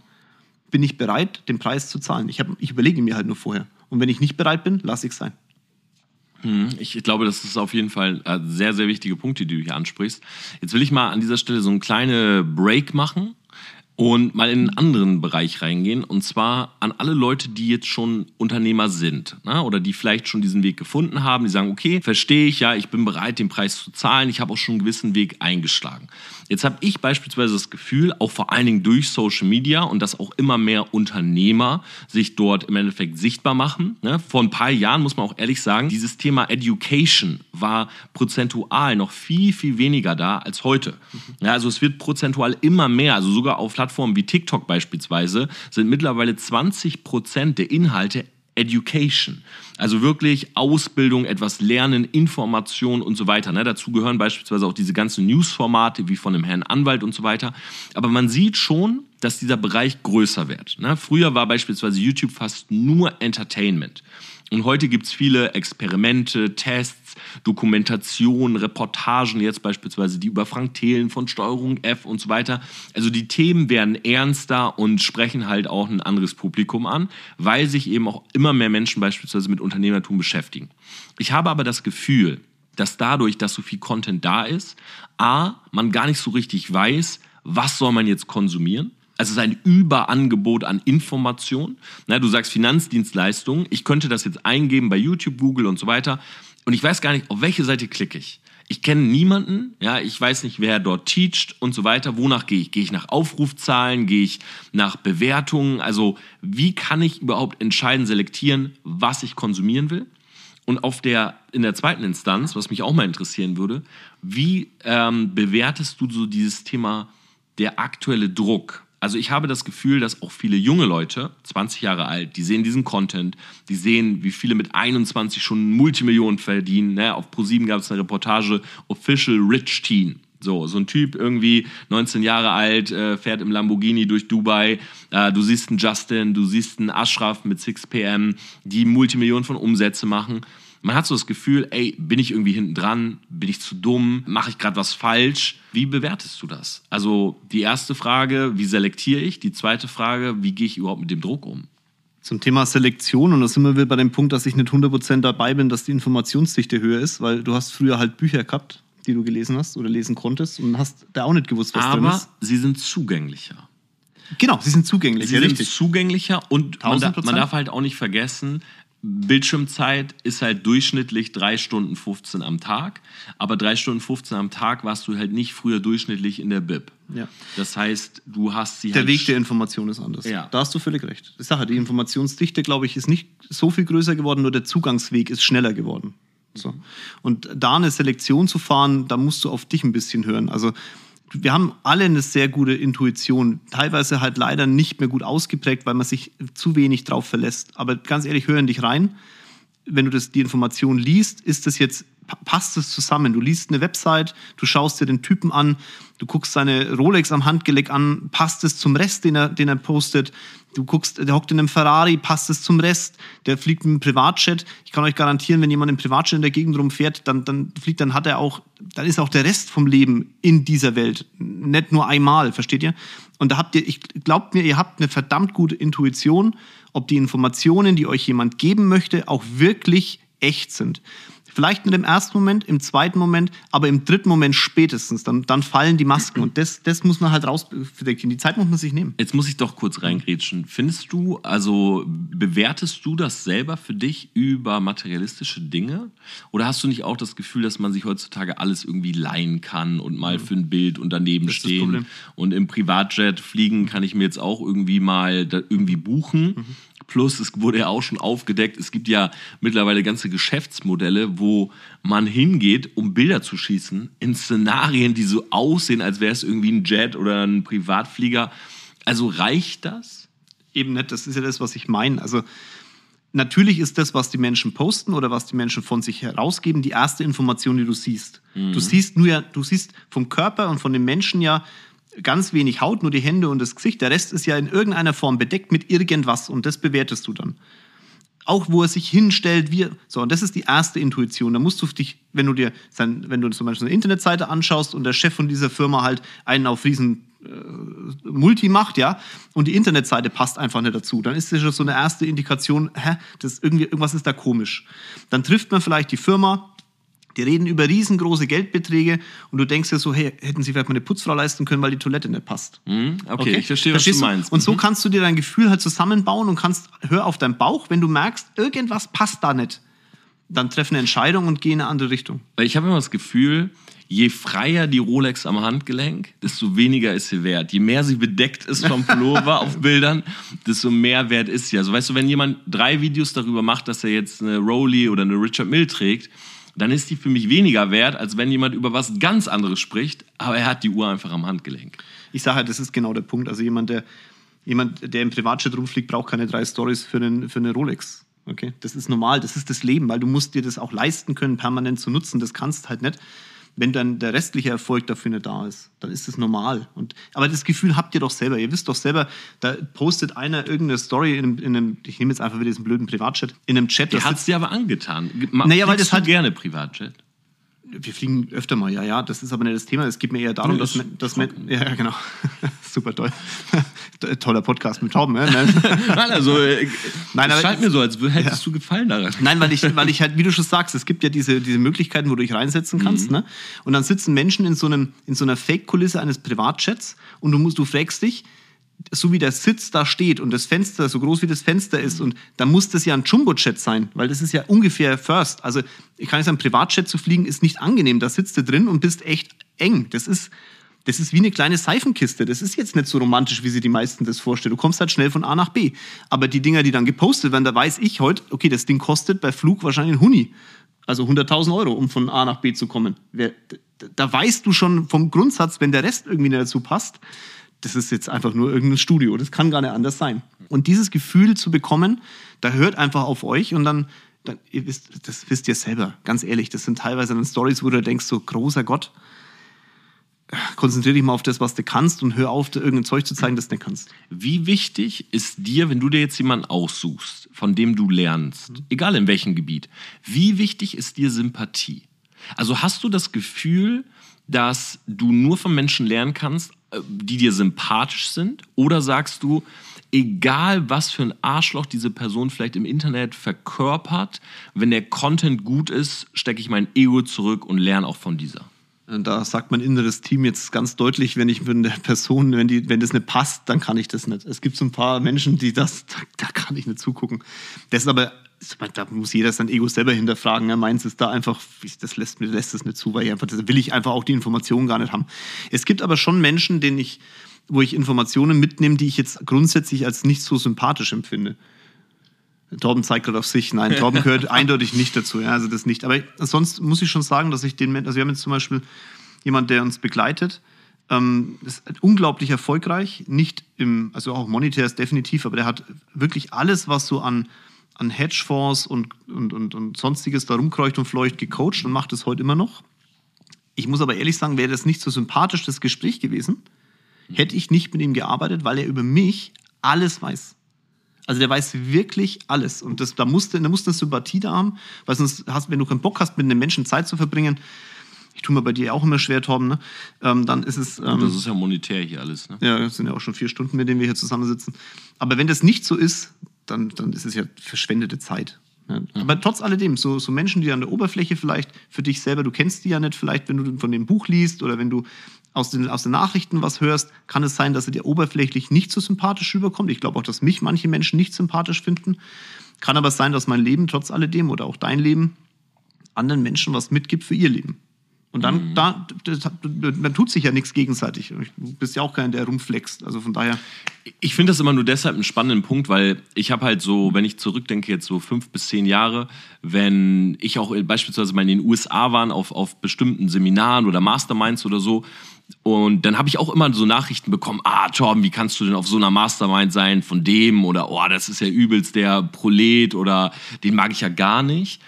bin ich bereit, den Preis zu zahlen. Ich, ich überlege mir halt nur vorher. Und wenn ich nicht bereit bin, lasse ich es sein. Hm, ich glaube, das ist auf jeden Fall ein sehr, sehr wichtige Punkt, die du hier ansprichst. Jetzt will ich mal an dieser Stelle so einen kleinen Break machen und mal in einen anderen Bereich reingehen. Und zwar an alle Leute, die jetzt schon Unternehmer sind ne? oder die vielleicht schon diesen Weg gefunden haben. Die sagen, okay, verstehe ich, ja, ich bin bereit, den Preis zu zahlen. Ich habe auch schon einen gewissen Weg eingeschlagen. Jetzt habe ich beispielsweise das Gefühl, auch vor allen Dingen durch Social Media und dass auch immer mehr Unternehmer sich dort im Endeffekt sichtbar machen. Ne? Vor ein paar Jahren muss man auch ehrlich sagen, dieses Thema Education war prozentual noch viel, viel weniger da als heute. Ja, also es wird prozentual immer mehr, also sogar auf Plattformen wie TikTok beispielsweise, sind mittlerweile 20 Prozent der Inhalte Education. Also wirklich Ausbildung, etwas lernen, Information und so weiter. Ne? Dazu gehören beispielsweise auch diese ganzen News-Formate wie von einem Herrn Anwalt und so weiter. Aber man sieht schon, dass dieser Bereich größer wird. Ne? Früher war beispielsweise YouTube fast nur Entertainment. Und heute gibt es viele Experimente, Tests, Dokumentationen, Reportagen, jetzt beispielsweise die über Frank Thelen von Steuerung F und so weiter. Also die Themen werden ernster und sprechen halt auch ein anderes Publikum an, weil sich eben auch immer mehr Menschen beispielsweise mit Unternehmertum beschäftigen. Ich habe aber das Gefühl, dass dadurch, dass so viel Content da ist, a, man gar nicht so richtig weiß, was soll man jetzt konsumieren es ist ein Überangebot an Informationen. Na, du sagst Finanzdienstleistungen. Ich könnte das jetzt eingeben bei YouTube, Google und so weiter. Und ich weiß gar nicht, auf welche Seite klicke ich. Ich kenne niemanden, ja, ich weiß nicht, wer dort teacht und so weiter. Wonach gehe ich? Gehe ich nach Aufrufzahlen? Gehe ich nach Bewertungen? Also, wie kann ich überhaupt entscheiden, selektieren, was ich konsumieren will? Und auf der, in der zweiten Instanz, was mich auch mal interessieren würde, wie ähm, bewertest du so dieses Thema der aktuelle Druck? Also ich habe das Gefühl, dass auch viele junge Leute, 20 Jahre alt, die sehen diesen Content, die sehen, wie viele mit 21 schon Multimillionen verdienen. Ne? Auf ProSieben gab es eine Reportage Official Rich Teen. So, so ein Typ irgendwie 19 Jahre alt, äh, fährt im Lamborghini durch Dubai. Äh, du siehst einen Justin, du siehst einen Ashraf mit 6pm, die Multimillionen von Umsätze machen. Man hat so das Gefühl, ey, bin ich irgendwie hinten dran? Bin ich zu dumm? Mache ich gerade was falsch? Wie bewertest du das? Also die erste Frage, wie selektiere ich? Die zweite Frage, wie gehe ich überhaupt mit dem Druck um? Zum Thema Selektion, und da sind wir wieder bei dem Punkt, dass ich nicht 100% dabei bin, dass die Informationsdichte höher ist, weil du hast früher halt Bücher gehabt, die du gelesen hast oder lesen konntest und hast da auch nicht gewusst, was Aber drin ist. sie sind zugänglicher. Genau, sie sind zugänglich. Sie sind richtig. zugänglicher und man, da, 1000%. man darf halt auch nicht vergessen, Bildschirmzeit ist halt durchschnittlich 3 Stunden 15 am Tag. Aber 3 Stunden 15 am Tag warst du halt nicht früher durchschnittlich in der Bib. Ja. Das heißt, du hast sie Der halt. Weg der Information ist anders. Ja. Da hast du völlig recht. Die Sache, die Informationsdichte, glaube ich, ist nicht so viel größer geworden, nur der Zugangsweg ist schneller geworden. So. Und da eine Selektion zu fahren, da musst du auf dich ein bisschen hören. Also wir haben alle eine sehr gute Intuition, teilweise halt leider nicht mehr gut ausgeprägt, weil man sich zu wenig drauf verlässt. Aber ganz ehrlich, hör in dich rein. Wenn du das, die Information liest, ist das jetzt, passt es zusammen? Du liest eine Website, du schaust dir den Typen an, du guckst seine Rolex am Handgelenk an, passt es zum Rest, den er, den er postet? Du guckst, der hockt in einem Ferrari, passt es zum Rest? Der fliegt mit einem Privatjet. Ich kann euch garantieren, wenn jemand im Privatjet in der Gegend rumfährt, dann, dann fliegt, dann hat er auch, dann ist auch der Rest vom Leben in dieser Welt. Nicht nur einmal, versteht ihr? Und da habt ihr, ich glaubt mir, ihr habt eine verdammt gute Intuition, ob die Informationen, die euch jemand geben möchte, auch wirklich echt sind. Vielleicht nicht im ersten Moment, im zweiten Moment, aber im dritten Moment spätestens. Dann, dann fallen die Masken. Und das, das muss man halt rausfinden. Die Zeit muss man sich nehmen. Jetzt muss ich doch kurz reingrätschen. Findest du, also bewertest du das selber für dich über materialistische Dinge? Oder hast du nicht auch das Gefühl, dass man sich heutzutage alles irgendwie leihen kann und mal für ein Bild und daneben. Das stehen? Und im Privatjet fliegen kann ich mir jetzt auch irgendwie mal irgendwie buchen. Mhm. Plus, es wurde ja auch schon aufgedeckt, es gibt ja mittlerweile ganze Geschäftsmodelle, wo man hingeht, um Bilder zu schießen, in Szenarien, die so aussehen, als wäre es irgendwie ein Jet oder ein Privatflieger. Also reicht das? Eben nicht, das ist ja das, was ich meine. Also natürlich ist das, was die Menschen posten oder was die Menschen von sich herausgeben, die erste Information, die du siehst. Du siehst nur ja, du siehst vom Körper und von den Menschen ja ganz wenig Haut, nur die Hände und das Gesicht. Der Rest ist ja in irgendeiner Form bedeckt mit irgendwas und das bewertest du dann. Auch wo er sich hinstellt, wie so und das ist die erste Intuition. Da musst du dich, wenn du dir, sein, wenn du zum Beispiel eine Internetseite anschaust und der Chef von dieser Firma halt einen auf riesen äh, Multi macht, ja, und die Internetseite passt einfach nicht dazu, dann ist das schon so eine erste Indikation, hä, das irgendwie irgendwas ist da komisch. Dann trifft man vielleicht die Firma, Die reden über riesengroße Geldbeträge und du denkst dir so, hey, hätten sie vielleicht mal eine Putzfrau leisten können, weil die Toilette nicht passt. Hm? Okay, ich verstehe, was Verstehst du meinst. Und so kannst du dir dein Gefühl halt zusammenbauen und kannst, hör auf deinen Bauch, wenn du merkst, irgendwas passt da nicht. Dann treff eine Entscheidung und geh in eine andere Richtung. Ich habe immer das Gefühl, je freier die Rolex am Handgelenk, desto weniger ist sie wert. Je mehr sie bedeckt ist vom Pullover auf Bildern, desto mehr wert ist sie. Also weißt du, wenn jemand drei Videos darüber macht, dass er jetzt eine Rolly oder eine Richard Mill trägt, dann ist die für mich weniger wert, als wenn jemand über was ganz anderes spricht, aber er hat die Uhr einfach am Handgelenk. Ich sage halt, das ist genau der Punkt. Also jemand, der, jemand, der im Privatjet rumfliegt, braucht keine drei Stories für, für eine Rolex. Okay, das ist normal, das ist das Leben, weil du musst dir das auch leisten können, permanent zu nutzen. Das kannst halt nicht. Wenn dann der restliche Erfolg dafür nicht da ist, dann ist das normal. Und, aber das Gefühl habt ihr doch selber. Ihr wisst doch selber, da postet einer irgendeine Story in einem, in einem ich nehme jetzt einfach wieder diesen blöden Privatchat, in einem Chat. Der hat es dir aber angetan. Ma- Naja, weil das du halt- gerne Privatjet. Wir fliegen öfter mal, ja, ja, das ist aber nicht das Thema. Es geht mir eher darum, dass, man, dass man, ja, ja, genau, super toll, toller Podcast mit Tauben, ja? Nein. Nein, also, äh, Nein, es aber- scheint mir so, als hättest du Gefallen daran. Nein, weil ich, weil ich halt, wie du schon sagst, es gibt ja diese, diese Möglichkeiten, wo du dich reinsetzen kannst, ne? Und dann sitzen Menschen in so, einem, in so einer Fake-Kulisse eines Privatjets und du musst, du fragst dich, so wie der Sitz da steht und das Fenster so groß wie das Fenster ist und da muss das ja ein Jumbo-Jet sein, weil das ist ja ungefähr First. Also ich kann nicht sagen, Privatjet zu fliegen ist nicht angenehm. Da sitzt du drin und bist echt eng. Das ist, das ist wie eine kleine Seifenkiste. Das ist jetzt nicht so romantisch, wie sich die meisten das vorstellen. Du kommst halt schnell von A nach B. Aber die Dinger, die dann gepostet werden, da weiß ich heute, okay, das Ding kostet bei Flug wahrscheinlich ein Huni. Also 100.000 Euro, um von A nach B zu kommen. Da weißt du schon vom Grundsatz, wenn der Rest irgendwie nicht dazu passt, das ist jetzt einfach nur irgendein Studio. Das kann gar nicht anders sein. Und dieses Gefühl zu bekommen, da hört einfach auf euch und dann, dann ihr wisst, das wisst ihr selber, ganz ehrlich, das sind teilweise dann Stories, wo du denkst, so großer Gott, konzentrier dich mal auf das, was du kannst und hör auf, dir irgendein Zeug zu zeigen, das du nicht kannst. Wie wichtig ist dir, wenn du dir jetzt jemanden aussuchst, von dem du lernst, egal in welchem Gebiet, wie wichtig ist dir Sympathie? Also hast du das Gefühl, dass du nur von Menschen lernen kannst, die dir sympathisch sind? Oder sagst du, egal was für ein Arschloch diese Person vielleicht im Internet verkörpert, wenn der Content gut ist, stecke ich mein Ego zurück und lerne auch von dieser? Da sagt mein inneres Team jetzt ganz deutlich, wenn ich von der Person, wenn, die, wenn das nicht passt, dann kann ich das nicht. Es gibt so ein paar Menschen, die das, da, da kann ich nicht zugucken. Das ist aber, da muss jeder sein Ego selber hinterfragen. Er meint es da einfach, das lässt mir lässt es nicht zu, weil ich einfach, das will ich einfach auch die Informationen gar nicht haben. Es gibt aber schon Menschen, denen ich, wo ich Informationen mitnehme, die ich jetzt grundsätzlich als nicht so sympathisch empfinde. Torben zeigt gerade auf sich. Nein, Torben gehört eindeutig nicht dazu. Ja, also das nicht. Aber sonst muss ich schon sagen, dass ich den, Men- also wir haben jetzt zum Beispiel jemand, der uns begleitet, ähm, ist unglaublich erfolgreich. Nicht im, also auch monetär ist definitiv, aber der hat wirklich alles, was so an, an Hedgefonds und, und, und, und sonstiges da rumkreucht und fleucht, gecoacht und macht es heute immer noch. Ich muss aber ehrlich sagen, wäre das nicht so sympathisch, das Gespräch gewesen, hätte ich nicht mit ihm gearbeitet, weil er über mich alles weiß. Also der weiß wirklich alles. Und das, da musst du, da musst du eine Sympathie da haben, weil sonst hast, wenn du keinen Bock hast, mit einem Menschen Zeit zu verbringen, ich tue mir bei dir auch immer schwer, Torben, ne? ähm, dann ist es. Ähm, Das ist ja monetär hier alles, ne? ja, das sind ja auch schon vier Stunden, mit denen wir hier zusammensitzen. Aber wenn das nicht so ist, dann, dann ist es ja verschwendete Zeit. Ja. Aber trotz alledem, so, so Menschen, die an der Oberfläche vielleicht für dich selber, du kennst die ja nicht, vielleicht wenn du von dem Buch liest oder wenn du aus den, aus den Nachrichten was hörst, kann es sein, dass er dir oberflächlich nicht so sympathisch rüberkommt. Ich glaube auch, dass mich manche Menschen nicht sympathisch finden. Kann aber sein, dass mein Leben trotz alledem oder auch dein Leben anderen Menschen was mitgibt für ihr Leben. Und dann, da, das, man tut sich ja nichts gegenseitig. Du bist ja auch keiner, der rumflext. Also von daher. Ich finde das immer nur deshalb einen spannenden Punkt, weil ich habe halt so, wenn ich zurückdenke, jetzt so fünf bis zehn Jahre, wenn ich auch beispielsweise mal in den USA waren auf, auf bestimmten Seminaren oder Masterminds oder so, und dann habe ich auch immer so Nachrichten bekommen, ah, Torben, wie kannst du denn auf so einer Mastermind sein von dem oder, oh, das ist ja übelst der Prolet oder den mag ich ja gar nicht.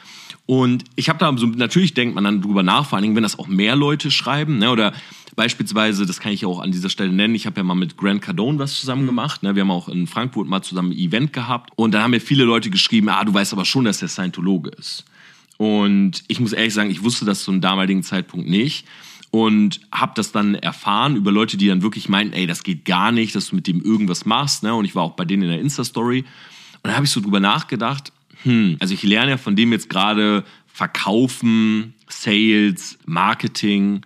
Und ich habe da so, natürlich denkt man dann drüber nach, vor allen Dingen, wenn das auch mehr Leute schreiben, ne, oder beispielsweise, das kann ich auch an dieser Stelle nennen, ich habe ja mal mit Grant Cardone was zusammen gemacht, ne, wir haben auch in Frankfurt mal zusammen ein Event gehabt und dann haben mir viele Leute geschrieben, ah, du weißt aber schon, dass der Scientologe ist. Und ich muss ehrlich sagen, ich wusste das zum damaligen Zeitpunkt nicht und habe das dann erfahren über Leute, die dann wirklich meinten, ey, das geht gar nicht, dass du mit dem irgendwas machst, ne, und ich war auch bei denen in der Insta-Story. Und dann habe ich so drüber nachgedacht, hm, also ich lerne ja von dem jetzt gerade verkaufen, Sales, Marketing.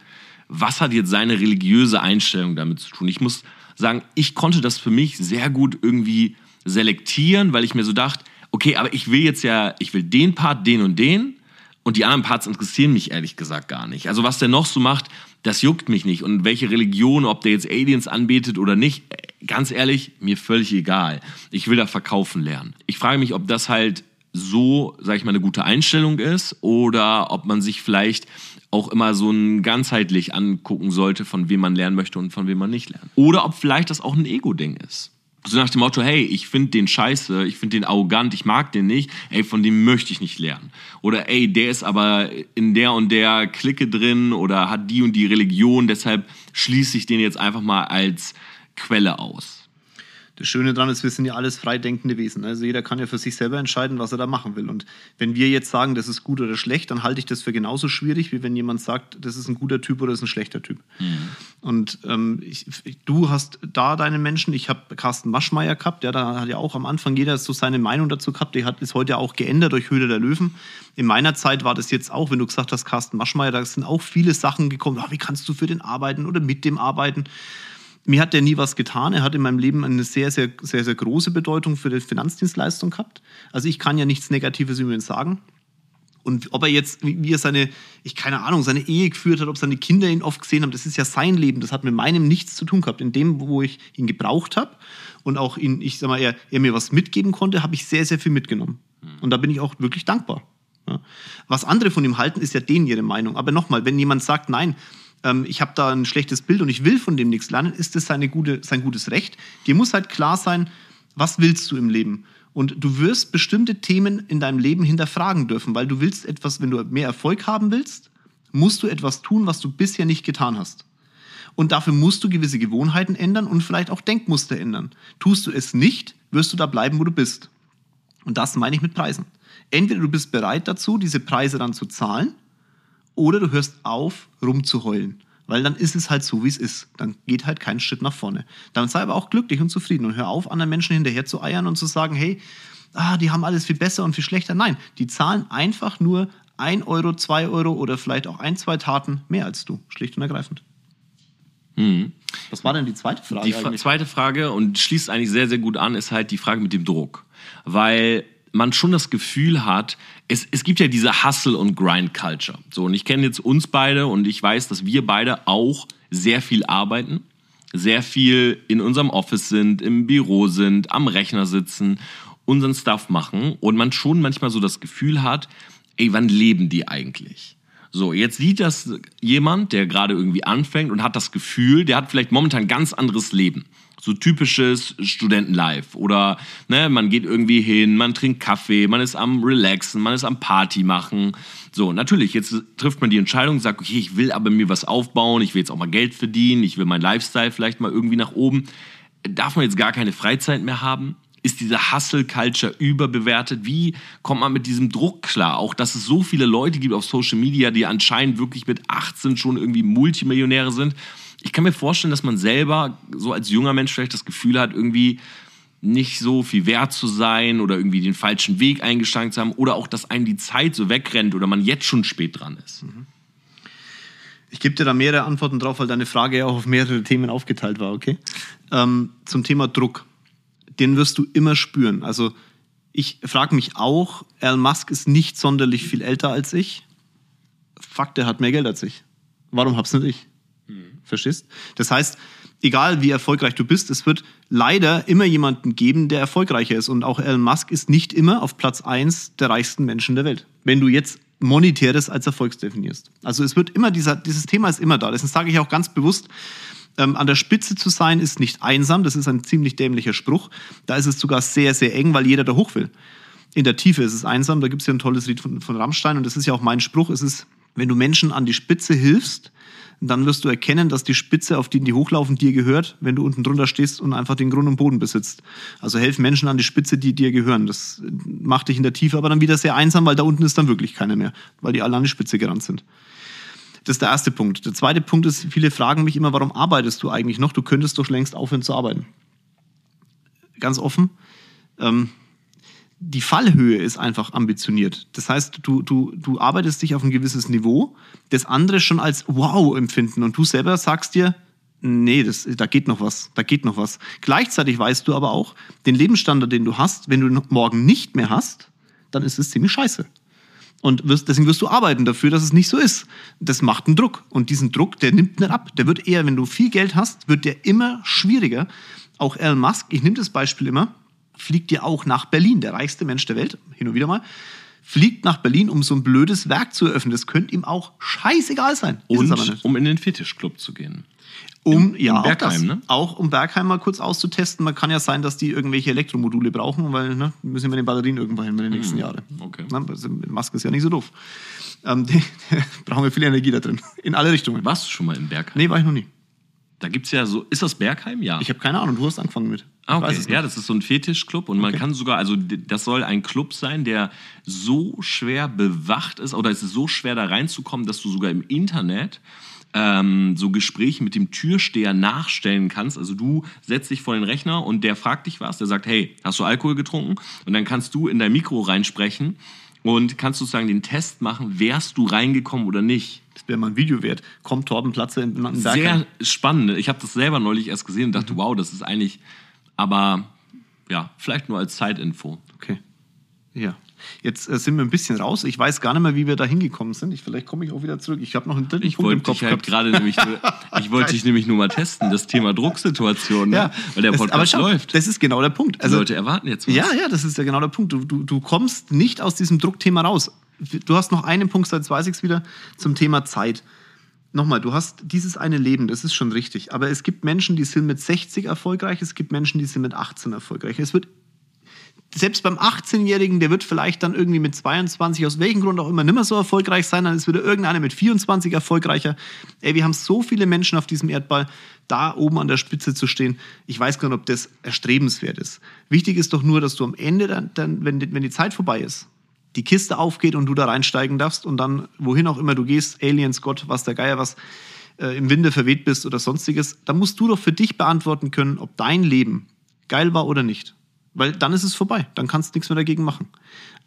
Was hat jetzt seine religiöse Einstellung damit zu tun? Ich muss sagen, ich konnte das für mich sehr gut irgendwie selektieren, weil ich mir so dachte, okay, aber ich will jetzt ja, ich will den Part, den und den und die anderen Parts interessieren mich ehrlich gesagt gar nicht. Also was der noch so macht, das juckt mich nicht. Und welche Religion, ob der jetzt Aliens anbetet oder nicht, ganz ehrlich, mir völlig egal. Ich will da verkaufen lernen. Ich frage mich, ob das halt so, sag ich mal, eine gute Einstellung ist oder ob man sich vielleicht auch immer so ein ganzheitlich angucken sollte, von wem man lernen möchte und von wem man nicht lernt. Oder ob vielleicht das auch ein Ego-Ding ist. So nach dem Motto, hey, ich finde den scheiße, ich finde den arrogant, ich mag den nicht, ey, von dem möchte ich nicht lernen. Oder ey, der ist aber in der und der Clique drin oder hat die und die Religion, deshalb schließe ich den jetzt einfach mal als Quelle aus das Schöne daran ist, wir sind ja alles freidenkende Wesen. Also jeder kann ja für sich selber entscheiden, was er da machen will. Und wenn wir jetzt sagen, das ist gut oder schlecht, dann halte ich das für genauso schwierig, wie wenn jemand sagt, das ist ein guter Typ oder das ist ein schlechter Typ. Mhm. Und ähm, ich, du hast da deine Menschen, ich habe Carsten Maschmeyer gehabt, ja, da hat ja auch am Anfang jeder so seine Meinung dazu gehabt, die hat ist heute auch geändert durch Höhle der Löwen. In meiner Zeit war das jetzt auch, wenn du gesagt hast, Carsten Maschmeyer, da sind auch viele Sachen gekommen, oh, wie kannst du für den arbeiten oder mit dem arbeiten mir hat der nie was getan. Er hat in meinem Leben eine sehr, sehr, sehr, sehr große Bedeutung für die Finanzdienstleistung gehabt. Also ich kann ja nichts Negatives über ihn sagen. Und ob er jetzt, wie er seine, ich keine Ahnung, seine Ehe geführt hat, ob seine Kinder ihn oft gesehen haben, das ist ja sein Leben. Das hat mit meinem nichts zu tun gehabt. In dem, wo ich ihn gebraucht habe und auch ihn, ich sag mal, er, er mir was mitgeben konnte, habe ich sehr, sehr viel mitgenommen. Hm. Und da bin ich auch wirklich dankbar. Ja. Was andere von ihm halten, ist ja denen ihre Meinung. Aber nochmal, wenn jemand sagt, nein, ähm, ich habe da ein schlechtes Bild und ich will von dem nichts lernen, ist das seine gute, sein gutes Recht. Dir muss halt klar sein, was willst du im Leben? Und du wirst bestimmte Themen in deinem Leben hinterfragen dürfen, weil du willst etwas, wenn du mehr Erfolg haben willst, musst du etwas tun, was du bisher nicht getan hast. Und dafür musst du gewisse Gewohnheiten ändern und vielleicht auch Denkmuster ändern. Tust du es nicht, wirst du da bleiben, wo du bist. Und das meine ich mit Preisen. Entweder du bist bereit dazu, diese Preise dann zu zahlen, oder du hörst auf, rumzuheulen. Weil dann ist es halt so, wie es ist. Dann geht halt kein Schritt nach vorne. Dann sei aber auch glücklich und zufrieden und hör auf, anderen Menschen hinterher zu eiern und zu sagen, hey, ah, die haben alles viel besser und viel schlechter. Nein, die zahlen einfach nur ein Euro, zwei Euro oder vielleicht auch ein, zwei Taten mehr als du, schlicht und ergreifend. Mhm. Was war denn die zweite Frage? Die eigentlich? zweite Frage und schließt eigentlich sehr, sehr gut an, ist halt die Frage mit dem Druck. Weil man schon das Gefühl hat, es, es gibt ja diese Hustle- und Grind-Culture. So, und ich kenne jetzt uns beide und ich weiß, dass wir beide auch sehr viel arbeiten, sehr viel in unserem Office sind, im Büro sind, am Rechner sitzen, unseren Stuff machen und man schon manchmal so das Gefühl hat, ey, wann leben die eigentlich? So, jetzt sieht das jemand, der gerade irgendwie anfängt und hat das Gefühl, der hat vielleicht momentan ein ganz anderes Leben. So typisches Studentenlife. Oder ne, man geht irgendwie hin, man trinkt Kaffee, man ist am Relaxen, man ist am Party machen. So, natürlich, jetzt trifft man die Entscheidung, sagt, okay, ich will aber mir was aufbauen, ich will jetzt auch mal Geld verdienen, ich will meinen Lifestyle vielleicht mal irgendwie nach oben. Darf man jetzt gar keine Freizeit mehr haben? Ist diese Hustle-Culture überbewertet? Wie kommt man mit diesem Druck klar? Auch, dass es so viele Leute gibt auf Social Media, die anscheinend wirklich mit 18 schon irgendwie Multimillionäre sind ich kann mir vorstellen, dass man selber so als junger Mensch vielleicht das Gefühl hat, irgendwie nicht so viel wert zu sein oder irgendwie den falschen Weg eingeschlagen zu haben oder auch, dass einem die Zeit so wegrennt oder man jetzt schon spät dran ist. Mhm. Ich gebe dir da mehrere Antworten drauf, weil deine Frage ja auch auf mehrere Themen aufgeteilt war, okay? Ähm, zum Thema Druck. Den wirst du immer spüren. Also ich frage mich auch, Elon Musk ist nicht sonderlich viel älter als ich. Fakt, er hat mehr Geld als ich. Warum hab's nicht ich? Verstehst? Das heißt, egal wie erfolgreich du bist, es wird leider immer jemanden geben, der erfolgreicher ist. Und auch Elon Musk ist nicht immer auf Platz 1 der reichsten Menschen der Welt. Wenn du jetzt Monetäres als Erfolgs definierst. Also es wird immer, dieser, dieses Thema ist immer da. Deswegen sage ich auch ganz bewusst, ähm, an der Spitze zu sein ist nicht einsam. Das ist ein ziemlich dämlicher Spruch. Da ist es sogar sehr, sehr eng, weil jeder da hoch will. In der Tiefe ist es einsam. Da gibt es ja ein tolles Lied von, von Rammstein. Und das ist ja auch mein Spruch. Es ist, wenn du Menschen an die Spitze hilfst, dann wirst du erkennen, dass die Spitze, auf die die hochlaufen, dir gehört, wenn du unten drunter stehst und einfach den Grund und Boden besitzt. Also helf Menschen an die Spitze, die dir gehören. Das macht dich in der Tiefe aber dann wieder sehr einsam, weil da unten ist dann wirklich keiner mehr, weil die alle an die Spitze gerannt sind. Das ist der erste Punkt. Der zweite Punkt ist, viele fragen mich immer, warum arbeitest du eigentlich noch? Du könntest doch längst aufhören zu arbeiten. Ganz offen. Ähm, die Fallhöhe ist einfach ambitioniert. Das heißt, du, du, du arbeitest dich auf ein gewisses Niveau, das andere schon als wow empfinden und du selber sagst dir, nee, das, da geht noch was, da geht noch was. Gleichzeitig weißt du aber auch, den Lebensstandard, den du hast, wenn du morgen nicht mehr hast, dann ist es ziemlich scheiße. Und wirst, deswegen wirst du arbeiten dafür, dass es nicht so ist. Das macht einen Druck. Und diesen Druck, der nimmt nicht ab. Der wird eher, wenn du viel Geld hast, wird der immer schwieriger. Auch Elon Musk, ich nehme das Beispiel immer, fliegt ja auch nach Berlin, der reichste Mensch der Welt, hin und wieder mal, fliegt nach Berlin, um so ein blödes Werk zu eröffnen. Das könnte ihm auch scheißegal sein. Und um in den Fetischclub zu gehen. Um, Im- ja, auch, Bergheim, das. ne? auch um Bergheim mal kurz auszutesten. Man kann ja sein, dass die irgendwelche Elektromodule brauchen, weil ne, müssen wir den Batterien irgendwo hin in den nächsten Jahren. Hm, okay. Na, Musk ist ja nicht so doof. Ähm, brauchen wir viel Energie da drin. In alle Richtungen. Warst du schon mal im Bergheim? Nee, war ich noch nie. Da gibt es ja so. Ist das Bergheim? Ja. Ich habe keine Ahnung, du hast angefangen mit. Ah, okay. Ja, das ist so ein Fetischclub und man Okay. kann sogar, also das soll ein Club sein, der so schwer bewacht ist oder es ist so schwer da reinzukommen, dass du sogar im Internet ähm, so Gespräche mit dem Türsteher nachstellen kannst. Also du setzt dich vor den Rechner und der fragt dich was, der sagt, hey, hast du Alkohol getrunken? Und dann kannst du in dein Mikro reinsprechen und kannst sozusagen den Test machen, wärst du reingekommen oder nicht. Das wäre mal ein Video wert. Kommt Torben Platze in, in Bergheim. Sehr spannend. Ich habe das selber neulich erst gesehen und dachte, wow, das ist eigentlich, aber ja, vielleicht nur als Zeitinfo. Okay. Ja. Jetzt äh, sind wir ein bisschen raus. Ich weiß gar nicht mehr, wie wir da hingekommen sind. Ich, vielleicht komme ich auch wieder zurück. Ich habe noch einen dritten Ich Punkt im Kopf halt gerade nämlich, nur- ich wollte dich nämlich nur mal testen, das Thema Drucksituation, ne? weil der Podcast aber schau, läuft. Das ist genau der Punkt. Die Also, Leute erwarten jetzt was. ja, ja, das ist ja genau der Punkt. Du, du, du kommst nicht aus diesem Druckthema raus. Du hast noch einen Punkt, jetzt weiß ich es wieder, zum Thema Zeit. Nochmal, du hast dieses eine Leben, das ist schon richtig. Aber es gibt Menschen, die sind mit 60 erfolgreich, es gibt Menschen, die sind mit 18 erfolgreich. Es wird selbst beim 18-Jährigen, der wird vielleicht dann irgendwie mit 22, aus welchem Grund auch immer, nicht mehr so erfolgreich sein, dann ist wieder irgendeiner mit 24 erfolgreicher. Ey, wir haben so viele Menschen auf diesem Erdball, da oben an der Spitze zu stehen. Ich weiß gar nicht, ob das erstrebenswert ist. Wichtig ist doch nur, dass du am Ende, dann, dann wenn, wenn die Zeit vorbei ist, die Kiste aufgeht und du da reinsteigen darfst und dann, wohin auch immer du gehst, Aliens, Gott, was der Geier, was, äh, im Winde verweht bist oder sonstiges, dann musst du doch für dich beantworten können, ob dein Leben geil war oder nicht. Weil dann ist es vorbei, dann kannst du nichts mehr dagegen machen.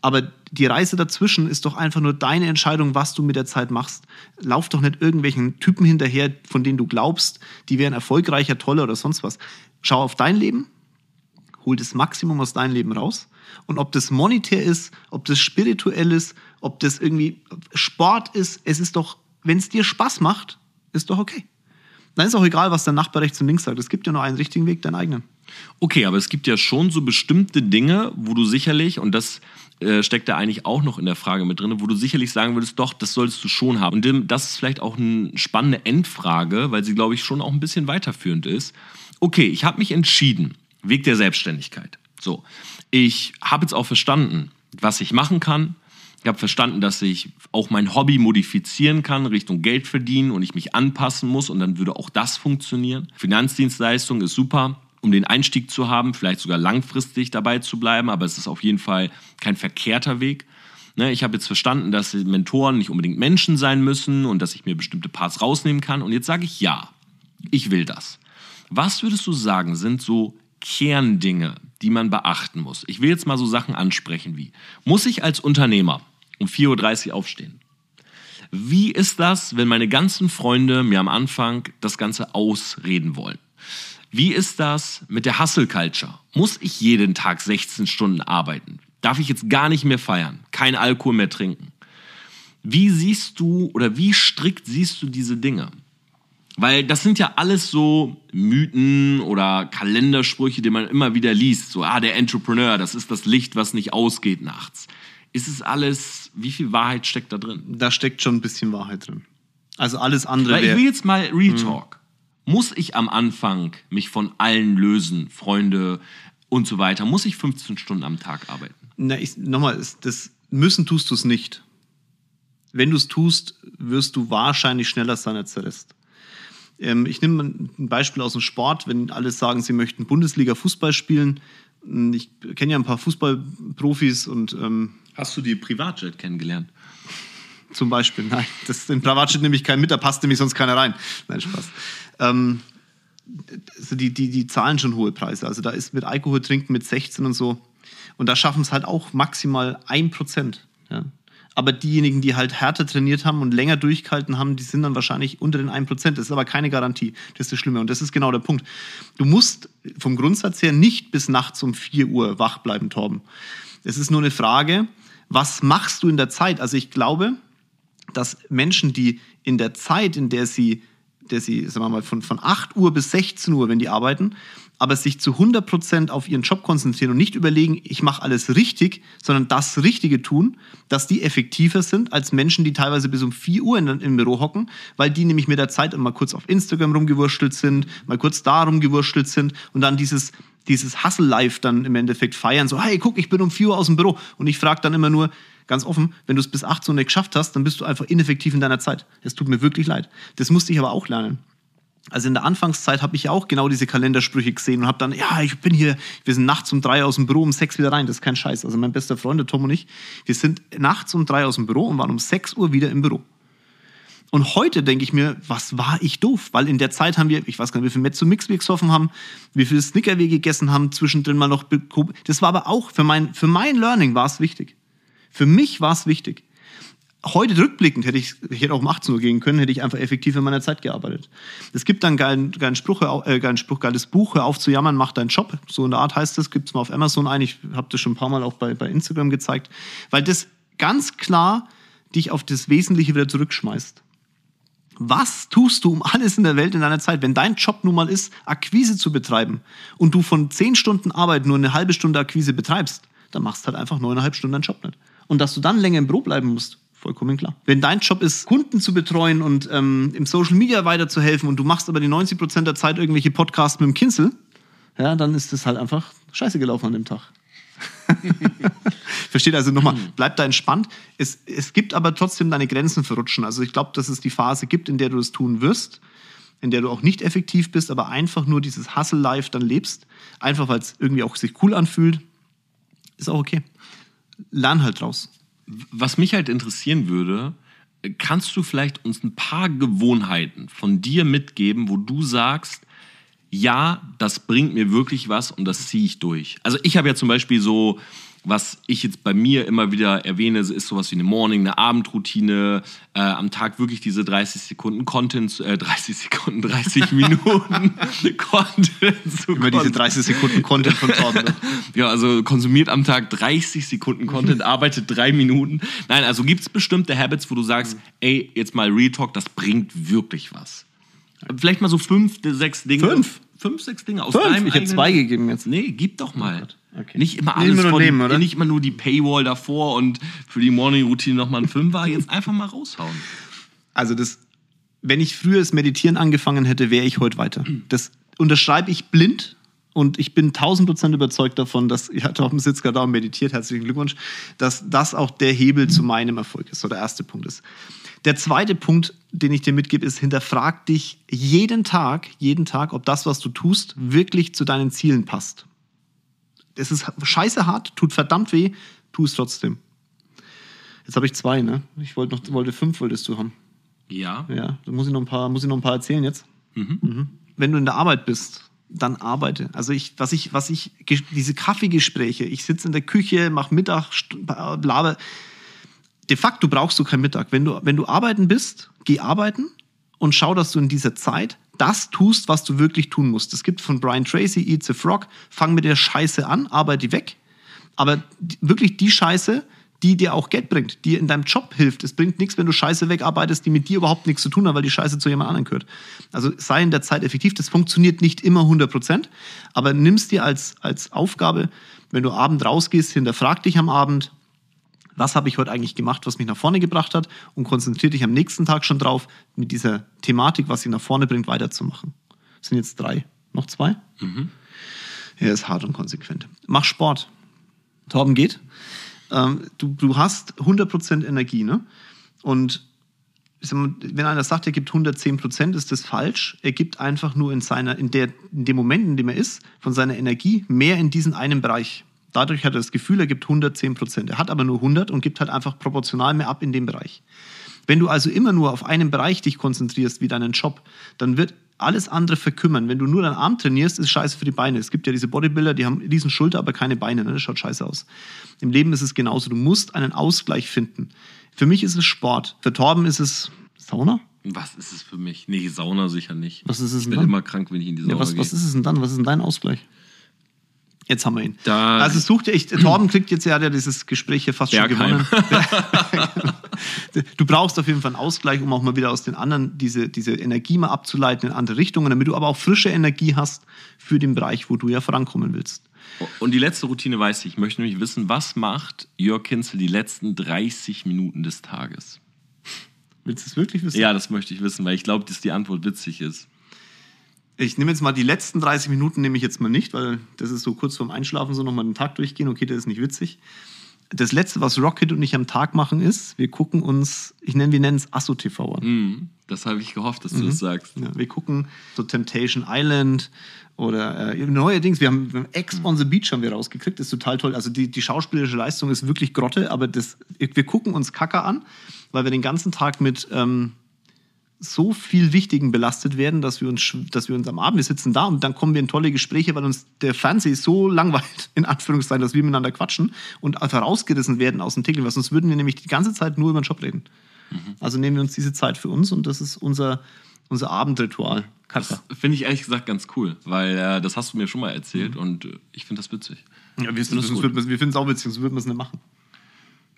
Aber die Reise dazwischen ist doch einfach nur deine Entscheidung, was du mit der Zeit machst. Lauf doch nicht irgendwelchen Typen hinterher, von denen du glaubst, die wären erfolgreicher, toller oder sonst was. Schau auf dein Leben, hol das Maximum aus deinem Leben raus. Und ob das monetär ist, ob das spirituell ist, ob das irgendwie Sport ist, es ist doch, wenn es dir Spaß macht, ist doch okay. Dann ist auch egal, was der Nachbar rechts und links sagt. Es gibt ja nur einen richtigen Weg, deinen eigenen. Okay, aber es gibt ja schon so bestimmte Dinge, wo du sicherlich, und das äh, steckt da eigentlich auch noch in der Frage mit drin, wo du sicherlich sagen würdest, doch, das solltest du schon haben. Und das ist vielleicht auch eine spannende Endfrage, weil sie, glaube ich, schon auch ein bisschen weiterführend ist. Okay, ich habe mich entschieden, Weg der Selbstständigkeit. So, ich habe jetzt auch verstanden, was ich machen kann. Ich habe verstanden, dass ich auch mein Hobby modifizieren kann, Richtung Geld verdienen und ich mich anpassen muss und dann würde auch das funktionieren. Finanzdienstleistung ist super, um den Einstieg zu haben, vielleicht sogar langfristig dabei zu bleiben, aber es ist auf jeden Fall kein verkehrter Weg. Ne, ich habe jetzt verstanden, dass Mentoren nicht unbedingt Menschen sein müssen und dass ich mir bestimmte Parts rausnehmen kann. Und jetzt sage ich ja, ich will das. Was würdest du sagen, sind so Kerndinge, die man beachten muss? Ich will jetzt mal so Sachen ansprechen wie, muss ich als Unternehmer um 4.30 Uhr aufstehen? Wie ist das, wenn meine ganzen Freunde mir am Anfang das Ganze ausreden wollen? Wie ist das mit der Hustle Culture? Muss ich jeden Tag 16 Stunden arbeiten? Darf ich jetzt gar nicht mehr feiern? Kein Alkohol mehr trinken? Wie siehst du oder wie strikt siehst du diese Dinge? Weil das sind ja alles so Mythen oder Kalendersprüche, die man immer wieder liest. So, ah, der Entrepreneur, das ist das Licht, was nicht ausgeht nachts. Ist es alles, wie viel Wahrheit steckt da drin? Da steckt schon ein bisschen Wahrheit drin. Also alles andere Weil ich will jetzt mal Real Talk. Muss ich am Anfang mich von allen lösen, Freunde und so weiter? Muss ich 15 Stunden am Tag arbeiten? Na, ich, nochmal, das müssen tust du es nicht. Wenn du es tust, wirst du wahrscheinlich schneller sein als der Rest. Ähm, ich nehme ein Beispiel aus dem Sport, wenn alle sagen, sie möchten Bundesliga-Fußball spielen. Ich kenne ja ein paar Fußballprofis und ähm, Hast du die Privatjet kennengelernt? zum Beispiel, nein, das, in Privatjet nehme ich keinen mit, da passt nämlich sonst keiner rein. Nein, Spaß. Ähm, also die, die, die zahlen schon hohe Preise. Also da ist mit Alkohol trinken mit 16 und so, Und da schaffen es halt auch maximal ein Prozent. Ja. Aber diejenigen, die halt härter trainiert haben und länger durchgehalten haben, die sind dann wahrscheinlich unter den 1%. Das ist aber keine Garantie. Das ist das Schlimme. Und das ist genau der Punkt. Du musst vom Grundsatz her nicht bis nachts um 4 Uhr wach bleiben, Torben. Es ist nur eine Frage, was machst du in der Zeit? Also ich glaube, dass Menschen, die in der Zeit, in der sie, der sie sagen wir mal, von, von 8 Uhr bis 16 Uhr, wenn die arbeiten, aber sich zu 100% auf ihren Job konzentrieren und nicht überlegen, ich mache alles richtig, sondern das Richtige tun, dass die effektiver sind als Menschen, die teilweise bis um 4 Uhr in, im Büro hocken, weil die nämlich mit der Zeit immer kurz auf Instagram rumgewurschtelt sind, mal kurz da rumgewurschtelt sind und dann dieses, dieses Hustle-Life dann im Endeffekt feiern, so, hey, guck, ich bin um 4 Uhr aus dem Büro. Und ich frage dann immer nur, ganz offen, wenn du es bis 18 Uhr nicht geschafft hast, dann bist du einfach ineffektiv in deiner Zeit. Es tut mir wirklich leid. Das musste ich aber auch lernen. Also in der Anfangszeit habe ich ja auch genau diese Kalendersprüche gesehen und habe dann, ja, ich bin hier, wir sind nachts um drei aus dem Büro, um sechs wieder rein. Das ist kein Scheiß. Also mein bester Freund, der Tom und ich, wir sind nachts um drei aus dem Büro und waren um sechs Uhr wieder im Büro. Und heute denke ich mir, was war ich doof? Weil in der Zeit haben wir, ich weiß gar nicht, wie viel Mezzo Mix wir gesoffen haben, wie viel Snicker wir gegessen haben, zwischendrin mal noch. Das war aber auch für mein, für mein Learning war es wichtig. Für mich war es wichtig heute rückblickend hätte ich, ich hätte auch um 18 Uhr gehen können, hätte ich einfach effektiv in meiner Zeit gearbeitet. Es gibt dann geilen, geilen Spruch, äh, geilen Spruch, geiles Buch, hör auf zu jammern, mach deinen Job. So in der Art heißt das, gibt es mal auf Amazon ein. Ich habe das schon ein paar Mal auch bei, bei Instagram gezeigt, weil das ganz klar dich auf das Wesentliche wieder zurückschmeißt. Was tust du um alles in der Welt in deiner Zeit, wenn dein Job nun mal ist, Akquise zu betreiben und du von 10 Stunden Arbeit nur eine halbe Stunde Akquise betreibst, dann machst du halt einfach neuneinhalb Stunden deinen Job nicht. Und dass du dann länger im Büro bleiben musst, vollkommen klar. Wenn dein Job ist, Kunden zu betreuen und ähm, im Social Media weiterzuhelfen und du machst aber die 90 Prozent der Zeit irgendwelche Podcasts mit dem Kinzel, ja, dann ist das halt einfach scheiße gelaufen an dem Tag. Versteht also nochmal, mhm. bleib da entspannt. Es, es gibt aber trotzdem deine Grenzen verrutschen. Also ich glaube, dass es die Phase gibt, in der du das tun wirst, in der du auch nicht effektiv bist, aber einfach nur dieses Hustle-Life dann lebst, einfach weil es irgendwie auch sich cool anfühlt, ist auch okay. Lern halt draus. Was mich halt interessieren würde, kannst du vielleicht uns ein paar Gewohnheiten von dir mitgeben, wo du sagst, ja, das bringt mir wirklich was und das ziehe ich durch. Also ich habe ja zum Beispiel so was ich jetzt bei mir immer wieder erwähne, ist sowas wie eine Morning, eine Abendroutine, äh, am Tag wirklich diese 30 Sekunden Content, äh, 30 Sekunden, 30 Minuten Content zu Immer diese 30 Sekunden Content von Torben. ja, also konsumiert am Tag 30 Sekunden Content, arbeitet drei Minuten. Nein, also gibt es bestimmte Habits, wo du sagst, mhm. ey, jetzt mal Real Talk, das bringt wirklich was. Vielleicht mal so fünf, sechs Dinge. Fünf? Fünf, sechs Dinge aus Fünf? deinem Ich hätte zwei gegeben jetzt. Nee, gib doch mal. Oh Okay. Nicht immer alles nicht, von, nehmen, oder? nicht immer nur die Paywall davor und für die Morning-Routine nochmal ein Fünfer. Jetzt einfach mal raushauen. Also das, wenn ich früher das Meditieren angefangen hätte, wäre ich heute weiter. Das unterschreibe ich blind und ich bin tausend Prozent überzeugt davon, dass, ich hatte auch dem Sitz gerade und meditiert, herzlichen Glückwunsch, dass das auch der Hebel zu meinem Erfolg ist, so der erste Punkt ist. Der zweite Punkt, den ich dir mitgebe, ist, hinterfrag dich jeden Tag, jeden Tag, ob das, was du tust, wirklich zu deinen Zielen passt es ist scheiße hart, tut verdammt weh, tu es trotzdem. Jetzt habe ich zwei, ne? Ich wollte noch, wollte fünf, wolltest du haben. Ja. Ja, da muss ich noch ein paar, muss ich noch ein paar erzählen jetzt. Mhm. Mhm. Wenn du in der Arbeit bist, dann arbeite. Also ich, was ich, was ich, diese Kaffeegespräche, ich sitze in der Küche, mache Mittag, blabe. De facto brauchst du keinen Mittag. Wenn du, wenn du arbeiten bist, geh arbeiten und schau, dass du in dieser Zeit das tust, was du wirklich tun musst. Es gibt von Brian Tracy, Eats a Frog, fang mit der Scheiße an, arbeite die weg. Aber wirklich die Scheiße, die dir auch Geld bringt, die in deinem Job hilft. Es bringt nichts, wenn du Scheiße wegarbeitest, die mit dir überhaupt nichts zu tun hat, weil die Scheiße zu jemand anderem gehört. Also sei in der Zeit effektiv. Das funktioniert nicht immer 100 Prozent, aber nimmst dir als, als Aufgabe, wenn du abend rausgehst, hinterfrag dich am Abend, was habe ich heute eigentlich gemacht, was mich nach vorne gebracht hat und konzentriere dich am nächsten Tag schon drauf, mit dieser Thematik, was sie nach vorne bringt, weiterzumachen. Das sind jetzt drei. Noch zwei? Mhm. Er ist hart und konsequent. Mach Sport. Torben geht. Ähm, du, du hast 100% Energie, ne? Und wenn einer sagt, er gibt 110% ist das falsch. Er gibt einfach nur in, seiner, in, der, in dem Moment, in dem er ist, von seiner Energie mehr in diesen einen Bereich. Dadurch hat er das Gefühl, er gibt 110 Prozent. Er hat aber nur 100 und gibt halt einfach proportional mehr ab in dem Bereich. Wenn du also immer nur auf einen Bereich dich konzentrierst, wie deinen Job, dann wird alles andere verkümmern. Wenn du nur deinen Arm trainierst, ist scheiße für die Beine. Es gibt ja diese Bodybuilder, die haben riesen Schulter, aber keine Beine. Ne? Das schaut scheiße aus. Im Leben ist es genauso. Du musst einen Ausgleich finden. Für mich ist es Sport. Für Torben ist es Sauna. Was ist es für mich? Nee, Sauna sicher nicht. Was ist es ich denn bin dann? immer krank, wenn ich in die Sauna Ja, was, gehe. was ist es denn dann? Was ist denn dein Ausgleich? Jetzt haben wir ihn. Da- also such dir echt, Torben kriegt jetzt ja, hat ja dieses Gespräch hier fast Bergheim. schon gewonnen. du brauchst auf jeden Fall einen Ausgleich, um auch mal wieder aus den anderen diese, diese Energie mal abzuleiten in andere Richtungen, damit du aber auch frische Energie hast für den Bereich, wo du ja vorankommen willst. Und die letzte Routine weiß ich. Ich möchte nämlich wissen, was macht Jörg Kinzel die letzten 30 Minuten des Tages? Willst du es wirklich wissen? Ja, das möchte ich wissen, weil ich glaube, dass die Antwort witzig ist. Ich nehme jetzt mal die letzten 30 Minuten, nehme ich jetzt mal nicht, weil das ist so kurz vorm Einschlafen, so nochmal den Tag durchgehen. Okay, das ist nicht witzig. Das letzte, was Rocket und ich am Tag machen, ist, wir gucken uns, ich nenne, wir nennen es Asso-TV an. Hm, das habe ich gehofft, dass du das sagst. Ja, wir gucken so Temptation Island oder äh, neuerdings, wir haben, wir haben Ex on the Beach haben wir rausgekriegt, das ist total toll. Also die, die schauspielerische Leistung ist wirklich Grotte, aber das, wir gucken uns Kacker an, weil wir den ganzen Tag mit ähm, so viel Wichtigen belastet werden, dass wir, uns, dass wir uns am Abend, wir sitzen da und dann kommen wir in tolle Gespräche, weil uns der Fernseher so langweilt, in Anführungszeichen, dass wir miteinander quatschen und herausgerissen werden aus dem Titel, weil sonst würden wir nämlich die ganze Zeit nur über den Job reden. Also nehmen wir uns diese Zeit für uns und das ist unser, unser Abendritual. Katja. Das finde ich ehrlich gesagt ganz cool, weil äh, das hast du mir schon mal erzählt und äh, ich finde das witzig. Ja, wir finden es auch witzig, sonst würden wir es nicht machen.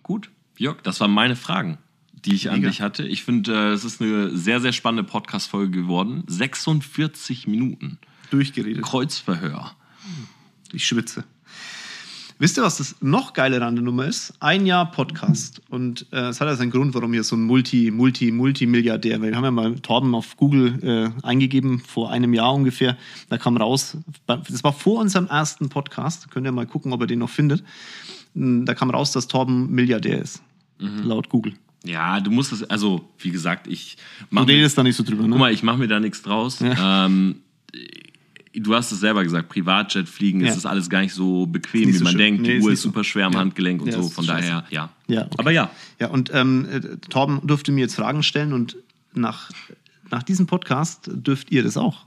Gut. Jörg, das waren meine Fragen, die ich an Mega. dich hatte. Ich finde, äh, es ist eine sehr, sehr spannende Podcast-Folge geworden. 46 Minuten. Durchgeredet. Kreuzverhör. Ich schwitze. Wisst ihr, was das noch geilere an der Nummer ist? Ein Jahr Podcast. Und äh, es hat ja seinen Grund, warum hier so ein Multi, Multi, Multimilliardär, weil wir haben ja mal Torben auf Google äh, eingegeben, vor einem Jahr ungefähr. Da kam raus, das war vor unserem ersten Podcast, könnt ihr mal gucken, ob ihr den noch findet. Da kam raus, dass Torben Milliardär ist, laut Google. Ja, du musst es, also, wie gesagt, ich Du mache mir, redest da nicht so drüber, ne? guck mal, ich mache mir da nichts draus. Ähm, du hast es selber gesagt, Privatjet fliegen, Ja. ist alles gar nicht so bequem, Ist nicht wie so man schön. denkt. Nee, Die ist Uhr ist so. super schwer am Ja. Handgelenk und Ja, so, ist von daher, ja. Ja, okay. Aber ja, Ja, und ähm, äh, Torben durfte mir jetzt Fragen stellen und nach, nach diesem Podcast dürft ihr das auch.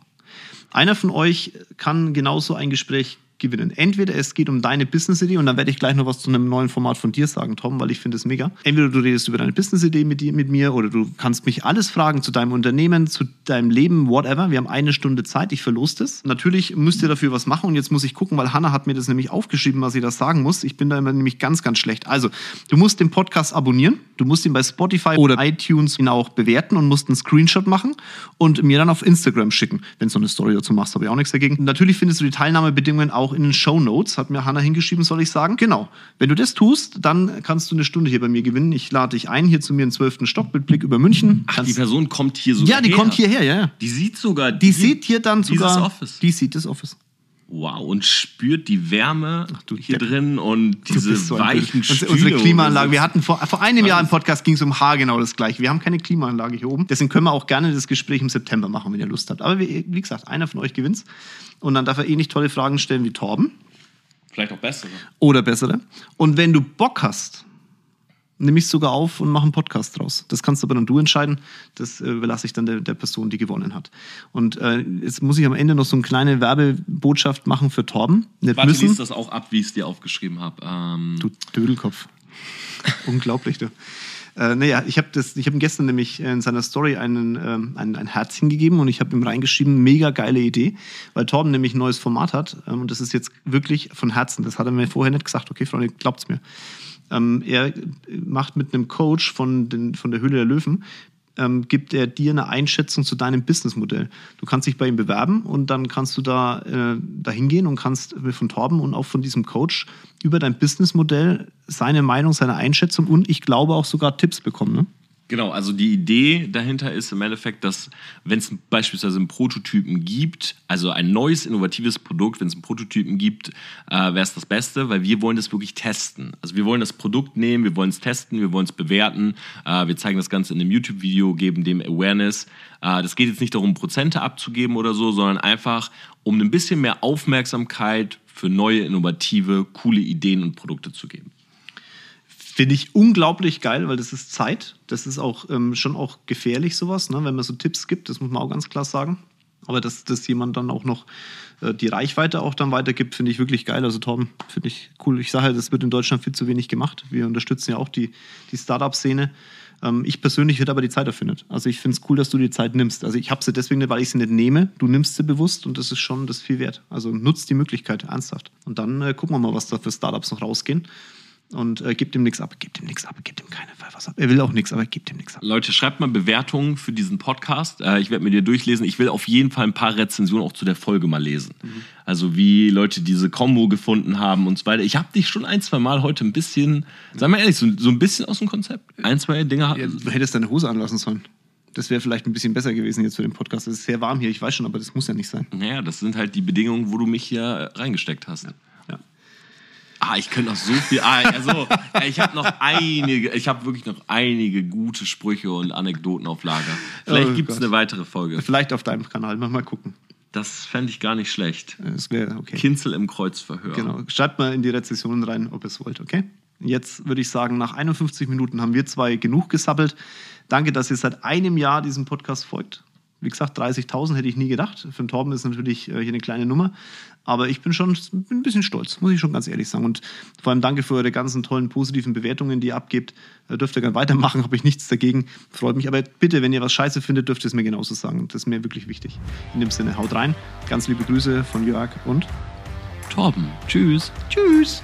Einer von euch kann genauso ein Gespräch gewinnen. Entweder es geht um deine Business-Idee und dann werde ich gleich noch was zu einem neuen Format von dir sagen, Tom, weil ich finde es mega. Entweder du redest über deine Business-Idee mit, mit mir oder du kannst mich alles fragen zu deinem Unternehmen, zu deinem Leben, whatever. Wir haben eine Stunde Zeit, ich verlose das. Natürlich müsst ihr dafür was machen und jetzt muss ich gucken, weil Hannah hat mir das nämlich aufgeschrieben, was ich das sagen muss. Ich bin da immer nämlich ganz, ganz schlecht. Also, du musst den Podcast abonnieren, du musst ihn bei Spotify oder iTunes ihn auch bewerten und musst einen Screenshot machen und mir dann auf Instagram schicken. Wenn du so eine Story dazu machst, habe ich auch nichts dagegen. Natürlich findest du die Teilnahmebedingungen auch in den Show Notes, hat mir Hannah hingeschrieben, soll ich sagen. Genau. Wenn du das tust, dann kannst du eine Stunde hier bei mir gewinnen. Ich lade dich ein, hier zu mir im 12. Stock mit Blick über München. Ach, die Person kommt hier sogar ja, die her. kommt hierher, ja. Die sieht sogar. Die sieht hier dann sogar. Office. Die sieht das Office. Wow, und spürt die Wärme du hier drin und diese so weichen. Stühle. Unsere Klimaanlage. Wir hatten vor, vor einem Jahr im Podcast ging es um Haar genau das gleiche. Wir haben keine Klimaanlage hier oben. Deswegen können wir auch gerne das Gespräch im September machen, wenn ihr Lust habt. Aber wie, wie gesagt, einer von euch gewinnt's. Und dann darf er ähnlich tolle Fragen stellen wie Torben Vielleicht auch bessere. oder bessere. Und wenn du Bock hast, nehme ich sogar auf und mache einen Podcast draus. Das kannst aber dann du entscheiden. Das äh, überlasse ich dann der, der Person, die gewonnen hat. Und äh, jetzt muss ich am Ende noch so eine kleine Werbebotschaft machen für Torben. Nicht Warte, müssen. lies das auch ab, wie ich es dir aufgeschrieben habe. Ähm, Du Dödelkopf. Unglaublich, du. Äh, naja, ich habe hab ihm gestern nämlich in seiner Story einen, ähm, ein, ein Herzchen gegeben und ich habe ihm reingeschrieben, mega geile Idee, weil Torben nämlich ein neues Format hat ähm, und das ist jetzt wirklich von Herzen. Das hat er mir vorher nicht gesagt. Okay, Freunde, glaubt's mir. Ähm, er macht mit einem Coach von, den, von der Höhle der Löwen, ähm, gibt er dir eine Einschätzung zu deinem Businessmodell. Du kannst dich bei ihm bewerben und dann kannst du da äh, dahin gehen und kannst von Torben und auch von diesem Coach über dein Businessmodell seine Meinung, seine Einschätzung und ich glaube auch sogar Tipps bekommen. Ne? Genau, also die Idee dahinter ist im Endeffekt, dass wenn es beispielsweise einen Prototypen gibt, also ein neues, innovatives Produkt, wenn es einen Prototypen gibt, äh, wäre es das Beste, weil wir wollen das wirklich testen. Also wir wollen das Produkt nehmen, wir wollen es testen, wir wollen es bewerten, äh, wir zeigen das Ganze in einem YouTube-Video, geben dem Awareness. Äh, das geht jetzt nicht darum, Prozente abzugeben oder so, sondern einfach um ein bisschen mehr Aufmerksamkeit für neue, innovative, coole Ideen und Produkte zu geben. Finde ich unglaublich geil, weil das ist Zeit. Das ist auch ähm, schon auch gefährlich, sowas, ne? wenn man so Tipps gibt. Das muss man auch ganz klar sagen. Aber dass, dass jemand dann auch noch äh, die Reichweite auch dann weitergibt, finde ich wirklich geil. Also Torben, finde ich cool. Ich sage halt, das wird in Deutschland viel zu wenig gemacht. Wir unterstützen ja auch die, die Startup-Szene. Ähm, ich persönlich hätte aber die Zeit nicht. Also ich finde es cool, dass du die Zeit nimmst. Also ich habe sie deswegen nicht, weil ich sie nicht nehme. Du nimmst sie bewusst und das ist schon das viel wert. Also nutzt die Möglichkeit ernsthaft. Und dann äh, gucken wir mal, was da für Startups noch rausgehen und äh, gibt ihm nichts ab, gibt ihm nichts ab, gibt ihm keine Fall was ab. Er will auch nichts, aber gibt ihm nichts ab. Leute, schreibt mal Bewertungen für diesen Podcast. Äh, ich werde mir die durchlesen. Ich will auf jeden Fall ein paar Rezensionen auch zu der Folge mal lesen. Mhm. Also wie Leute diese Combo gefunden haben und so weiter. Ich habe dich schon ein, zwei Mal heute ein bisschen, sagen wir ehrlich, so, so ein bisschen aus dem Konzept. Ein, zwei Dinge hatten. Ja, du hättest deine Hose anlassen sollen. Das wäre vielleicht ein bisschen besser gewesen jetzt für den Podcast. Es ist sehr warm hier, ich weiß schon, aber das muss ja nicht sein. Naja, das sind halt die Bedingungen, wo du mich hier reingesteckt hast. Ja. Ah, ich könnte noch so viel. Ah, also, ich habe noch einige, ich habe wirklich noch einige gute Sprüche und Anekdoten auf Lager. Vielleicht oh, gibt es eine weitere Folge. Vielleicht auf deinem Kanal, mal, mal gucken. Das fände ich gar nicht schlecht. Das wäre okay. Kinzel im Kreuzverhör. Genau. Schreibt mal in die Rezessionen rein, ob ihr es wollt, okay? Jetzt würde ich sagen, nach 51 Minuten haben wir zwei genug gesabbelt. Danke, dass ihr seit einem Jahr diesem Podcast folgt. Wie gesagt, 30.000 hätte ich nie gedacht. Für den Torben ist natürlich äh, hier eine kleine Nummer. Aber ich bin schon bin ein bisschen stolz, muss ich schon ganz ehrlich sagen. Und vor allem danke für eure ganzen tollen positiven Bewertungen, die ihr abgebt. Äh, dürft ihr gerne weitermachen, habe ich nichts dagegen. Freut mich. Aber bitte, wenn ihr was scheiße findet, dürft ihr es mir genauso sagen. Das ist mir wirklich wichtig. In dem Sinne, haut rein. Ganz liebe Grüße von Jörg und Torben. Tschüss. Tschüss.